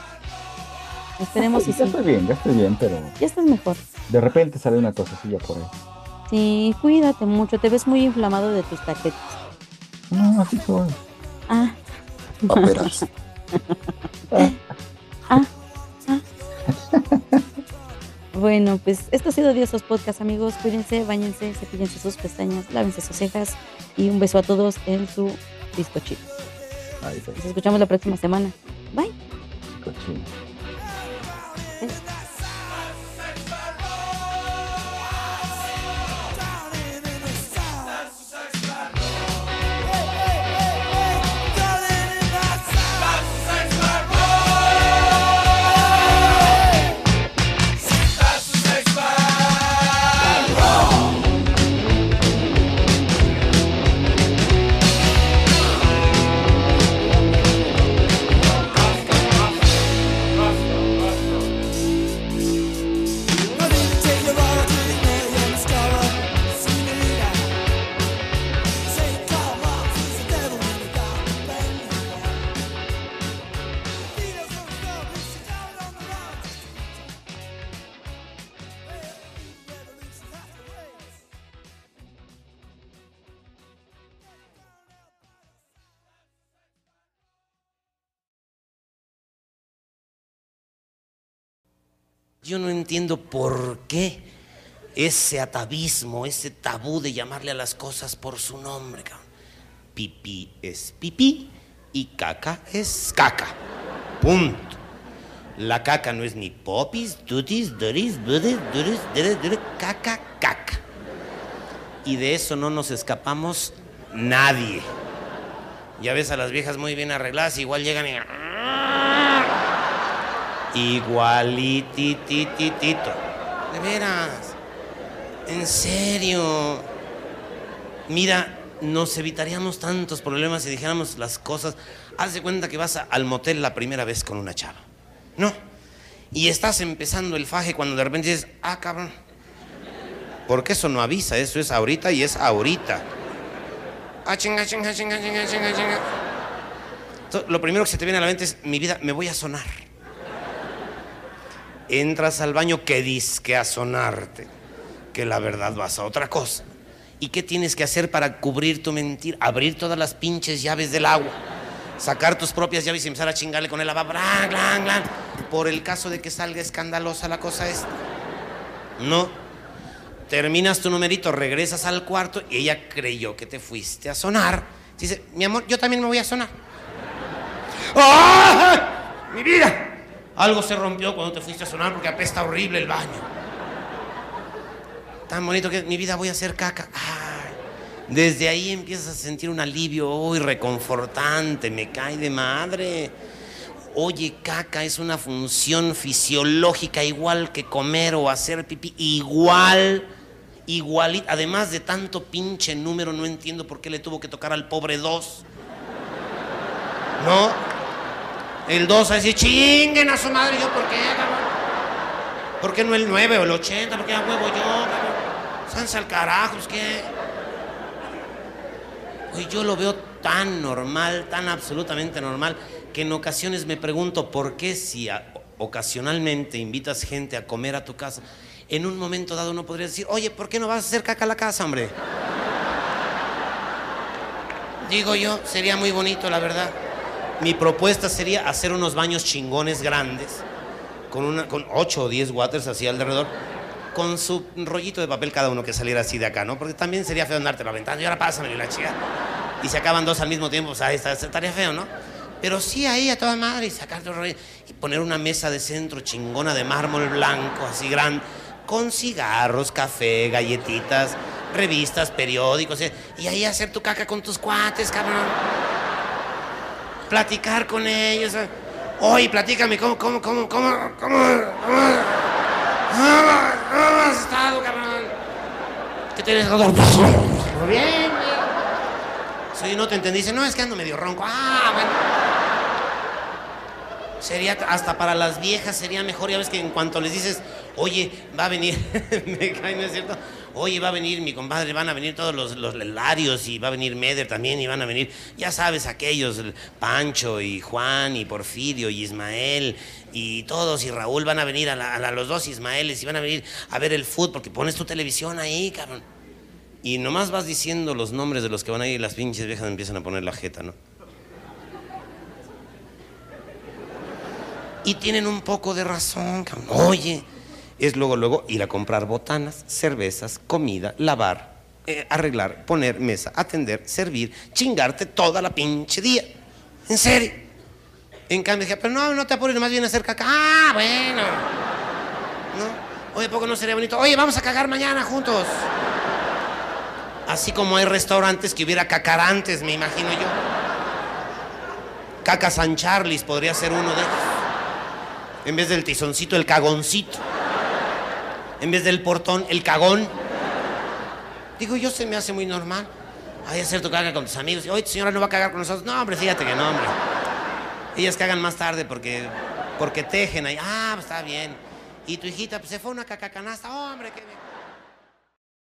Esperemos y Ya sí. estoy bien, ya estoy bien, pero Ya estás mejor. de repente sale una cosilla por ahí. Sí, cuídate mucho. Te ves muy inflamado de tus taquetes. No, así soy. Ah, Paperas. bueno, pues esto ha sido Diosos Podcast, amigos. Cuídense, bañense, cepillense sus pestañas, lávense sus cejas y un beso a todos en su bizcochito. Ahí está, Nos escuchamos la próxima semana. Bye. cochino. Yo no entiendo por qué ese atavismo, ese tabú de llamarle a las cosas por su nombre. Pipí es pipí y caca es caca. Punto. La caca no es ni popis, tutis, duris, budis, duris, duris, duris, caca, caca. Y de eso no nos escapamos nadie. Ya ves a las viejas muy bien arregladas, igual llegan y... Igualitititito. De veras. En serio. Mira, nos evitaríamos tantos problemas si dijéramos las cosas. Haz de cuenta que vas al motel la primera vez con una chava. ¿No? Y estás empezando el faje cuando de repente dices, ah, cabrón. Porque eso no avisa, eso es ahorita y es ahorita. Ah, chinga, chinga, chinga, chinga, chinga, chinga. Lo primero que se te viene a la mente es, mi vida, me voy a sonar. Entras al baño que disque a sonarte, que la verdad vas a otra cosa. ¿Y qué tienes que hacer para cubrir tu mentira? Abrir todas las pinches llaves del agua, sacar tus propias llaves y empezar a chingarle con el lava, blan, blan, blan, por el caso de que salga escandalosa la cosa esta. No. Terminas tu numerito, regresas al cuarto y ella creyó que te fuiste a sonar. Dice, mi amor, yo también me voy a sonar. ¡Ah! ¡Mi vida! Algo se rompió cuando te fuiste a sonar porque apesta horrible el baño. Tan bonito que mi vida voy a hacer caca. Ay. Desde ahí empiezas a sentir un alivio uy, reconfortante, me cae de madre. Oye, caca es una función fisiológica igual que comer o hacer pipí, igual, igual. Además de tanto pinche número, no entiendo por qué le tuvo que tocar al pobre dos. ¿No? El 2 a decir, chinguen a su madre. Yo, ¿por qué, cabrón? ¿Por qué no el 9 o el 80? ¿Por qué a huevo yo, cabrón? Sansa al carajo, ¿es qué? Oye, yo lo veo tan normal, tan absolutamente normal, que en ocasiones me pregunto por qué si a- ocasionalmente invitas gente a comer a tu casa, en un momento dado uno podría decir, oye, ¿por qué no vas a hacer caca a la casa, hombre? Digo yo, sería muy bonito, la verdad. Mi propuesta sería hacer unos baños chingones grandes, con, una, con 8 o 10 waters así alrededor, con su rollito de papel cada uno que saliera así de acá, ¿no? Porque también sería feo andarte aventando y ahora pásame la chica. Y se acaban dos al mismo tiempo, pues ahí está, estaría feo, ¿no? Pero sí ahí a toda madre y sacar tu rollo y poner una mesa de centro chingona de mármol blanco, así grande, con cigarros, café, galletitas, revistas, periódicos, y ahí hacer tu caca con tus cuates, cabrón. Platicar con ellos. Oye, platícame, ¿cómo, cómo, cómo, cómo, cómo, cómo, cómo, has estado, cabrón? ¿Qué tienes? Bien, güey. Soy no te entendí. Dice, no, es que ando medio ronco. Ah, bueno. Sería hasta para las viejas sería mejor, ya ves que en cuanto les dices, oye, va a venir, me cae, ¿no es cierto? Oye, va a venir mi compadre, van a venir todos los, los y va a venir Meder también y van a venir, ya sabes, aquellos, el Pancho y Juan y Porfirio y Ismael y todos y Raúl van a venir a, la- a los dos Ismaeles y van a venir a ver el fútbol porque pones tu televisión ahí, cabrón. Y nomás vas diciendo los nombres de los que van a ir y las pinches viejas empiezan a poner la jeta, ¿no? Y tienen un poco de razón, cabrón. Oye, es luego, luego ir a comprar botanas, cervezas, comida, lavar, eh, arreglar, poner mesa, atender, servir, chingarte toda la pinche día. En serio. En cambio dije, pero no, no te apures, más bien hacer caca. Ah, bueno. ¿No? Oye, poco no sería bonito. Oye, vamos a cagar mañana juntos. Así como hay restaurantes que hubiera cacarantes, me imagino yo. Caca San Charlis podría ser uno de ellos. En vez del tizoncito, el cagoncito. En vez del portón, el cagón. Digo, yo se me hace muy normal. Ay, hacer tu caga con tus amigos. Oye, tu señora no va a cagar con nosotros. No, hombre, fíjate que no, hombre. Ellas cagan más tarde porque, porque tejen ahí. Ah, pues está bien. Y tu hijita pues, se fue a una caca canasta. hombre, qué bien.